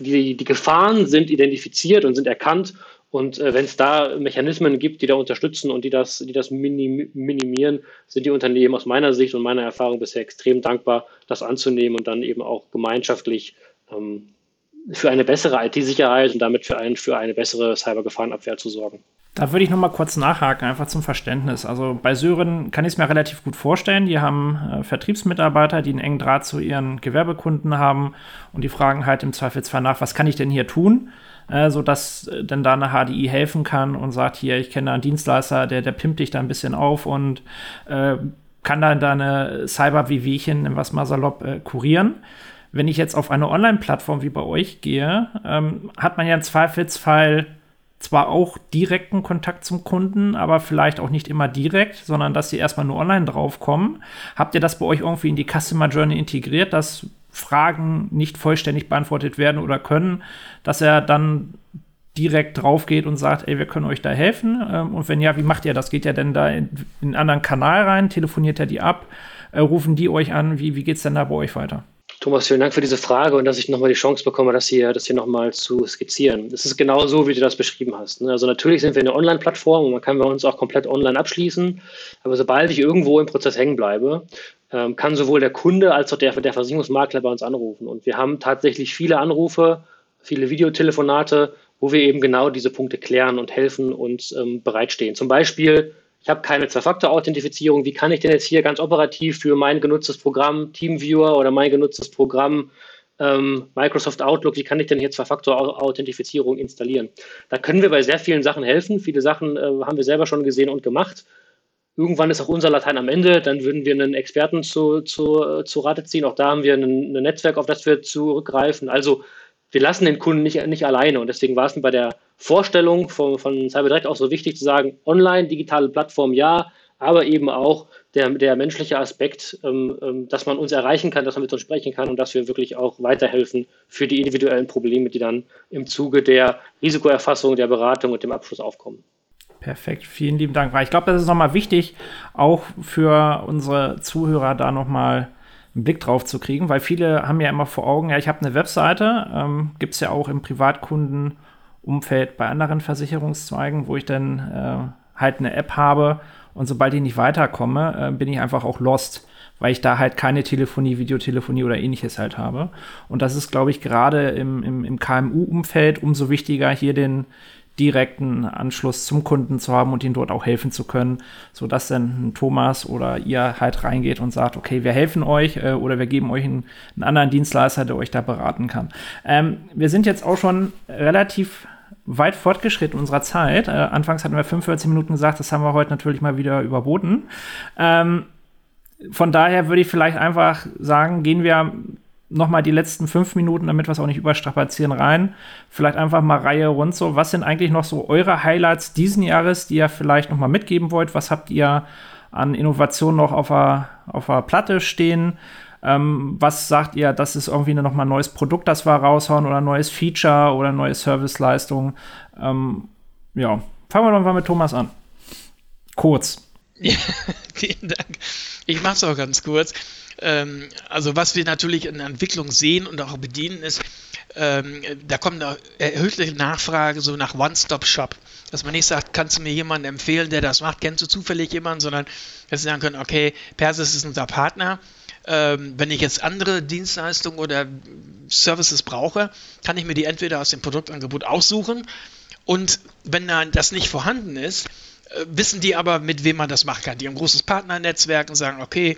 die, die Gefahren sind identifiziert und sind erkannt und äh, wenn es da Mechanismen gibt, die da unterstützen und die das, die das minim minimieren, sind die Unternehmen aus meiner Sicht und meiner Erfahrung bisher extrem dankbar, das anzunehmen und dann eben auch gemeinschaftlich ähm, für eine bessere IT-Sicherheit und damit für, ein, für eine bessere Cybergefahrenabwehr zu sorgen. Da würde ich noch mal kurz nachhaken, einfach zum Verständnis. Also bei Sören kann ich es mir relativ gut vorstellen. Die haben äh, Vertriebsmitarbeiter, die einen engen Draht zu ihren Gewerbekunden haben und die fragen halt im Zweifelsfall nach, was kann ich denn hier tun, äh, sodass äh, denn da eine HDI helfen kann und sagt, hier, ich kenne da einen Dienstleister, der, der pimpt dich da ein bisschen auf und äh, kann dann deine Cyber-Wehwehchen, was mal salopp, äh, kurieren. Wenn ich jetzt auf eine Online-Plattform wie bei euch gehe, ähm, hat man ja im Zweifelsfall zwar auch direkten Kontakt zum Kunden, aber vielleicht auch nicht immer direkt, sondern dass sie erstmal nur online draufkommen. Habt ihr das bei euch irgendwie in die Customer Journey integriert, dass Fragen nicht vollständig beantwortet werden oder können, dass er dann direkt drauf geht und sagt, ey, wir können euch da helfen? Ähm, und wenn ja, wie macht ihr das? Geht ihr denn da in, in einen anderen Kanal rein? Telefoniert er die ab? Äh, rufen die euch an? Wie, wie geht es denn da bei euch weiter? Thomas, vielen Dank für diese Frage und dass ich nochmal die Chance bekomme, das hier, das hier nochmal zu skizzieren. Es ist genau so, wie du das beschrieben hast. Ne? Also natürlich sind wir eine Online-Plattform und man kann bei uns auch komplett online abschließen. Aber sobald ich irgendwo im Prozess hängen bleibe, ähm, kann sowohl der Kunde als auch der, der Versicherungsmakler bei uns anrufen. Und wir haben tatsächlich viele Anrufe, viele Videotelefonate, wo wir eben genau diese Punkte klären und helfen und ähm, bereitstehen. Zum Beispiel ich habe keine Zwei-Faktor-Authentifizierung. Wie kann ich denn jetzt hier ganz operativ für mein genutztes Programm TeamViewer oder mein genutztes Programm ähm, Microsoft Outlook, wie kann ich denn hier Zwei-Faktor-Authentifizierung installieren? Da können wir bei sehr vielen Sachen helfen. Viele Sachen äh, haben wir selber schon gesehen und gemacht. Irgendwann ist auch unser Latein am Ende, dann würden wir einen Experten zu, zu, zu Rate ziehen. Auch da haben wir ein, ein Netzwerk, auf das wir zurückgreifen. Also wir lassen den Kunden nicht, nicht alleine. Und deswegen war es bei der Vorstellung von, von CyberDirect auch so wichtig zu sagen, online, digitale Plattform ja, aber eben auch der, der menschliche Aspekt, ähm, ähm, dass man uns erreichen kann, dass man mit uns sprechen kann und dass wir wirklich auch weiterhelfen für die individuellen Probleme, die dann im Zuge der Risikoerfassung, der Beratung und dem Abschluss aufkommen. Perfekt, vielen lieben Dank. Ich glaube, das ist nochmal wichtig, auch für unsere Zuhörer da nochmal einen Blick drauf zu kriegen, weil viele haben ja immer vor Augen, ja, ich habe eine Webseite, ähm, gibt es ja auch im Privatkundenumfeld bei anderen Versicherungszweigen, wo ich dann äh, halt eine App habe und sobald ich nicht weiterkomme, äh, bin ich einfach auch lost, weil ich da halt keine Telefonie, Videotelefonie oder ähnliches halt habe. Und das ist, glaube ich, gerade im, im, im KMU-Umfeld umso wichtiger, hier den, direkten Anschluss zum Kunden zu haben und ihnen dort auch helfen zu können, sodass dann Thomas oder ihr halt reingeht und sagt, okay, wir helfen euch äh, oder wir geben euch einen, einen, anderen Dienstleister, der euch da beraten kann. Ähm, wir sind jetzt auch schon relativ weit fortgeschritten unserer Zeit. Äh, anfangs hatten wir 45 Minuten gesagt, das haben wir heute natürlich mal wieder überboten. Ähm, von daher würde ich vielleicht einfach sagen, gehen wir nochmal die letzten fünf Minuten, damit wir es auch nicht überstrapazieren, rein. Vielleicht einfach mal Reihe rund so. Was sind eigentlich noch so eure Highlights diesen Jahres, die ihr vielleicht nochmal mitgeben wollt? Was habt ihr an Innovationen noch auf der, auf der Platte stehen? Ähm, was sagt ihr, das ist irgendwie nochmal ein neues Produkt, das wir raushauen oder ein neues Feature oder neue Serviceleistung? Ähm, ja, fangen wir doch mal mit Thomas an. Kurz. Ja, vielen Dank. Ich mache es auch ganz kurz. Ähm, also was wir natürlich in der Entwicklung sehen und auch bedienen ist, ähm, da kommt eine erhöhte Nachfrage so nach One-Stop-Shop. Dass man nicht sagt, kannst du mir jemanden empfehlen, der das macht, kennst du zufällig jemanden, sondern dass sie sagen können, okay, Persis ist unser Partner. Ähm, wenn ich jetzt andere Dienstleistungen oder Services brauche, kann ich mir die entweder aus dem Produktangebot aussuchen Und wenn das nicht vorhanden ist, wissen die aber, mit wem man das machen kann. Die haben ein großes Partnernetzwerk und sagen, okay,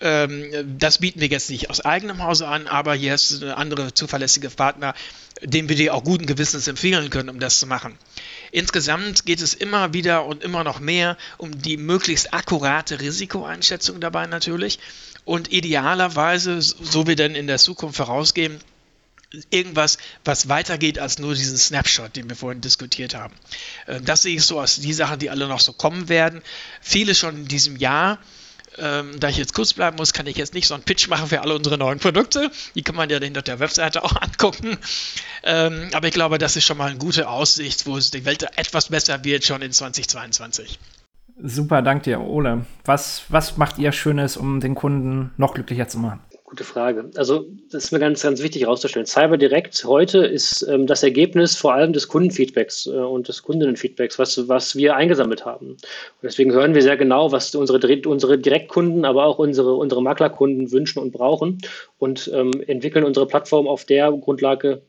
ähm, das bieten wir jetzt nicht aus eigenem Hause an, aber hier ist eine andere zuverlässige Partner, dem wir dir auch guten Gewissens empfehlen können, um das zu machen. Insgesamt geht es immer wieder und immer noch mehr um die möglichst akkurate Risikoeinschätzung dabei natürlich und idealerweise, so wie denn in der Zukunft vorausgehen, irgendwas, was weitergeht als nur diesen Snapshot, den wir vorhin diskutiert haben. Äh, das sehe ich so als die Sachen, die alle noch so kommen werden. Viele schon in diesem Jahr. Ähm, da ich jetzt kurz bleiben muss, kann ich jetzt nicht so einen Pitch machen für alle unsere neuen Produkte. Die kann man ja hinter der Webseite auch angucken. Ähm, aber ich glaube, das ist schon mal eine gute Aussicht, wo die Welt etwas besser wird schon in 2022. Super, danke dir, Ole. Was, was macht ihr Schönes, um den Kunden noch glücklicher zu machen? Gute Frage. Also, das ist mir ganz, ganz wichtig herauszustellen. CyberDirect heute ist ähm, das Ergebnis vor allem des Kundenfeedbacks äh, und des Kundinnenfeedbacks, was, was wir eingesammelt haben. Und deswegen hören wir sehr genau, was unsere, unsere Direktkunden, aber auch unsere, unsere Maklerkunden wünschen und brauchen und ähm, entwickeln unsere Plattform auf der Grundlage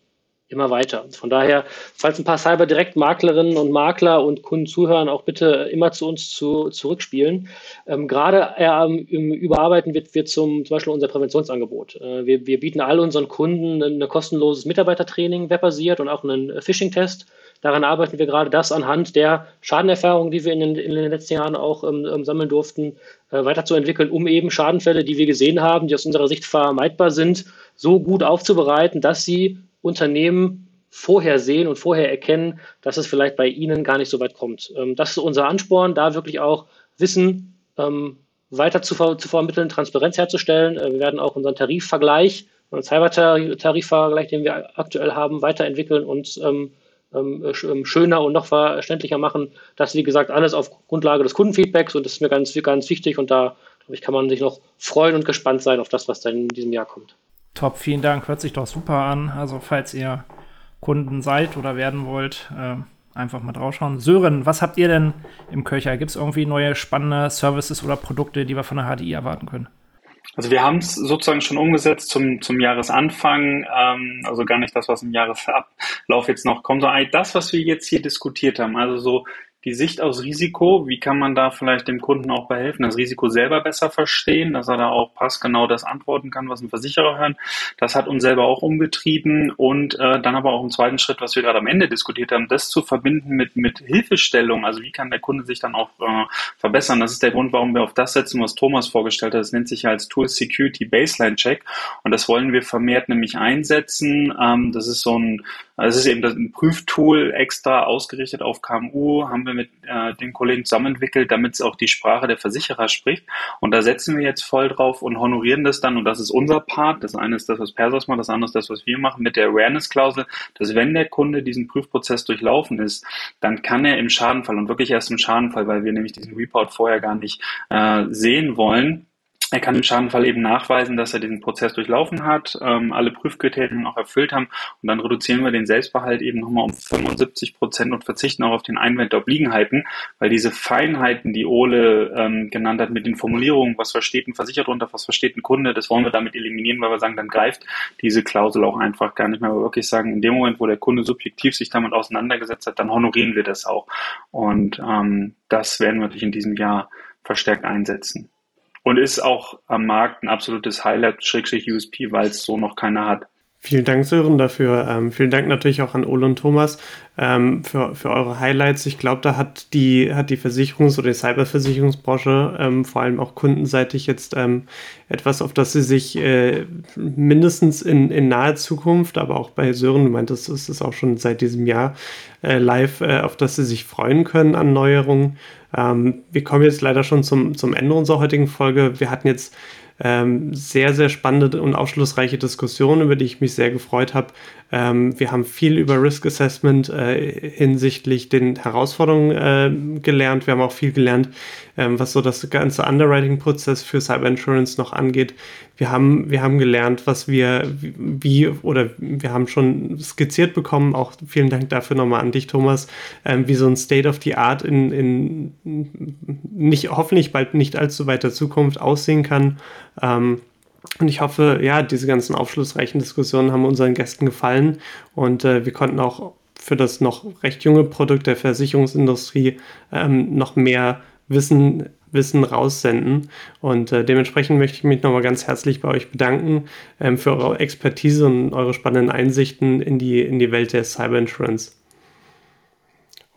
immer weiter. Von daher, falls ein paar Cyber-Direkt-Maklerinnen und Makler und Kunden zuhören, auch bitte immer zu uns zu, zurückspielen. Ähm, gerade ähm, im Überarbeiten wird, wird zum, zum Beispiel unser Präventionsangebot. Äh, wir, wir bieten all unseren Kunden ein kostenloses Mitarbeitertraining, webbasiert und auch einen Phishing-Test. Daran arbeiten wir gerade, das anhand der Schadenerfahrungen, die wir in den, in den letzten Jahren auch ähm, ähm, sammeln durften, äh, weiterzuentwickeln, um eben Schadenfälle, die wir gesehen haben, die aus unserer Sicht vermeidbar sind, so gut aufzubereiten, dass sie Unternehmen vorher sehen und vorher erkennen, dass es vielleicht bei ihnen gar nicht so weit kommt. Ähm, das ist unser Ansporn, da wirklich auch Wissen ähm, weiter zu, zu, vermitteln, Transparenz herzustellen. Äh, wir werden auch unseren Tarifvergleich, unseren Cyber-Tarifvergleich, den wir aktuell haben, weiterentwickeln und ähm, schöner und noch verständlicher machen. Das, wie gesagt, alles auf Grundlage des Kundenfeedbacks und das ist mir ganz, ganz wichtig und da, glaube ich, kann man sich noch freuen und gespannt sein auf das, was dann in diesem Jahr kommt. Top, vielen Dank. Hört sich doch super an. Also, falls ihr Kunden seid oder werden wollt, äh, einfach mal draufschauen. Sören, was habt ihr denn im Köcher? Gibt es irgendwie neue spannende Services oder Produkte, die wir von der HDI erwarten können? Also wir haben es sozusagen schon umgesetzt zum, zum Jahresanfang, ähm, also gar nicht das, was im Jahresablauf jetzt noch kommt, sondern das, was wir jetzt hier diskutiert haben. Also so die Sicht aus Risiko, wie kann man da vielleicht dem Kunden auch behelfen, das Risiko selber besser verstehen, dass er da auch passgenau das antworten kann, was ein Versicherer hören. Das hat uns selber auch umgetrieben und äh, dann aber auch im zweiten Schritt, was wir gerade am Ende diskutiert haben, das zu verbinden mit, mit Hilfestellung, also wie kann der Kunde sich dann auch äh, verbessern. Das ist der Grund, warum wir auf das setzen, was Thomas vorgestellt hat. Das nennt sich ja als Tool Security Baseline Check und das wollen wir vermehrt nämlich einsetzen. Ähm, das ist so ein, das ist eben ein Prüftool extra ausgerichtet auf KMU, haben wir mit äh, den Kollegen zusammen entwickelt, damit es auch die Sprache der Versicherer spricht. Und da setzen wir jetzt voll drauf und honorieren das dann. Und das ist unser Part. Das eine ist das, was Persos macht, das andere ist das, was wir machen mit der Awareness-Klausel, dass wenn der Kunde diesen Prüfprozess durchlaufen ist, dann kann er im Schadenfall und wirklich erst im Schadenfall, weil wir nämlich diesen Report vorher gar nicht äh, sehen wollen, er kann im Schadenfall eben nachweisen, dass er diesen Prozess durchlaufen hat, ähm, alle Prüfkriterien auch erfüllt haben und dann reduzieren wir den Selbstbehalt eben nochmal um 75 Prozent und verzichten auch auf den Einwand der Obliegenheiten, weil diese Feinheiten, die Ole ähm, genannt hat mit den Formulierungen, was versteht ein Versicherer unter, was versteht ein Kunde, das wollen wir damit eliminieren, weil wir sagen, dann greift diese Klausel auch einfach gar nicht mehr. Aber wirklich sagen, in dem Moment, wo der Kunde subjektiv sich damit auseinandergesetzt hat, dann honorieren wir das auch. Und ähm, das werden wir natürlich in diesem Jahr verstärkt einsetzen und ist auch am Markt ein absolutes Highlight, Schrägstrich USP, weil es so noch keiner hat. Vielen Dank, Sören, dafür. Ähm, vielen Dank natürlich auch an Ole und Thomas ähm, für, für eure Highlights. Ich glaube, da hat die, hat die Versicherungs- oder die Cyberversicherungsbranche ähm, vor allem auch kundenseitig jetzt ähm, etwas, auf das sie sich äh, mindestens in, in naher Zukunft, aber auch bei Sören, du meintest, es ist auch schon seit diesem Jahr äh, live, äh, auf das sie sich freuen können an Neuerungen. Ähm, wir kommen jetzt leider schon zum, zum Ende unserer heutigen Folge. Wir hatten jetzt ähm, sehr, sehr spannende und aufschlussreiche Diskussionen, über die ich mich sehr gefreut habe. Ähm, wir haben viel über Risk Assessment äh, hinsichtlich den Herausforderungen äh, gelernt. Wir haben auch viel gelernt, ähm, was so das ganze Underwriting-Prozess für Cyber Insurance noch angeht. Wir haben, wir haben gelernt, was wir, wie, oder wir haben schon skizziert bekommen, auch vielen Dank dafür nochmal an dich, Thomas, ähm, wie so ein State of the Art in, in nicht, hoffentlich bald nicht allzu weiter Zukunft aussehen kann. Ähm, und ich hoffe, ja, diese ganzen aufschlussreichen Diskussionen haben unseren Gästen gefallen und äh, wir konnten auch für das noch recht junge Produkt der Versicherungsindustrie ähm, noch mehr Wissen, Wissen raussenden. Und äh, dementsprechend möchte ich mich nochmal ganz herzlich bei euch bedanken ähm, für eure Expertise und eure spannenden Einsichten in die, in die Welt der Cyber Insurance.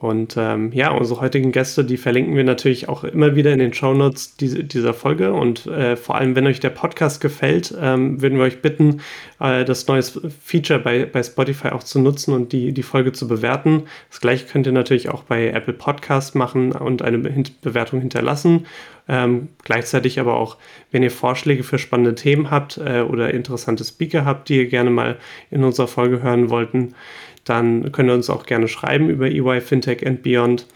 Und ähm, ja, unsere heutigen Gäste, die verlinken wir natürlich auch immer wieder in den Shownotes diese, dieser Folge. Und äh, vor allem, wenn euch der Podcast gefällt, ähm, würden wir euch bitten, äh, das neue Feature bei, bei Spotify auch zu nutzen und die, die Folge zu bewerten. Das gleiche könnt ihr natürlich auch bei Apple Podcast machen und eine Bewertung hinterlassen. Ähm, gleichzeitig aber auch, wenn ihr Vorschläge für spannende Themen habt äh, oder interessante Speaker habt, die ihr gerne mal in unserer Folge hören wollten, dann könnt ihr uns auch gerne schreiben über EY Fintech and Beyond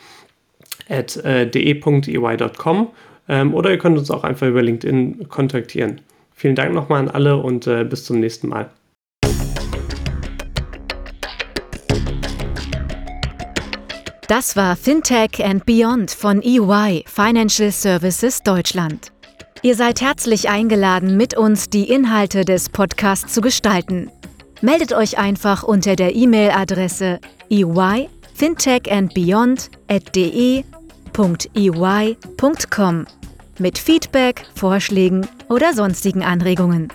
at äh, de.ey.com ähm, oder ihr könnt uns auch einfach über LinkedIn kontaktieren. Vielen Dank nochmal an alle und äh, bis zum nächsten Mal. Das war Fintech and Beyond von EY Financial Services Deutschland. Ihr seid herzlich eingeladen, mit uns die Inhalte des Podcasts zu gestalten meldet euch einfach unter der E-Mail-Adresse eyfintechandbeyond.de.ey.com mit Feedback, Vorschlägen oder sonstigen Anregungen.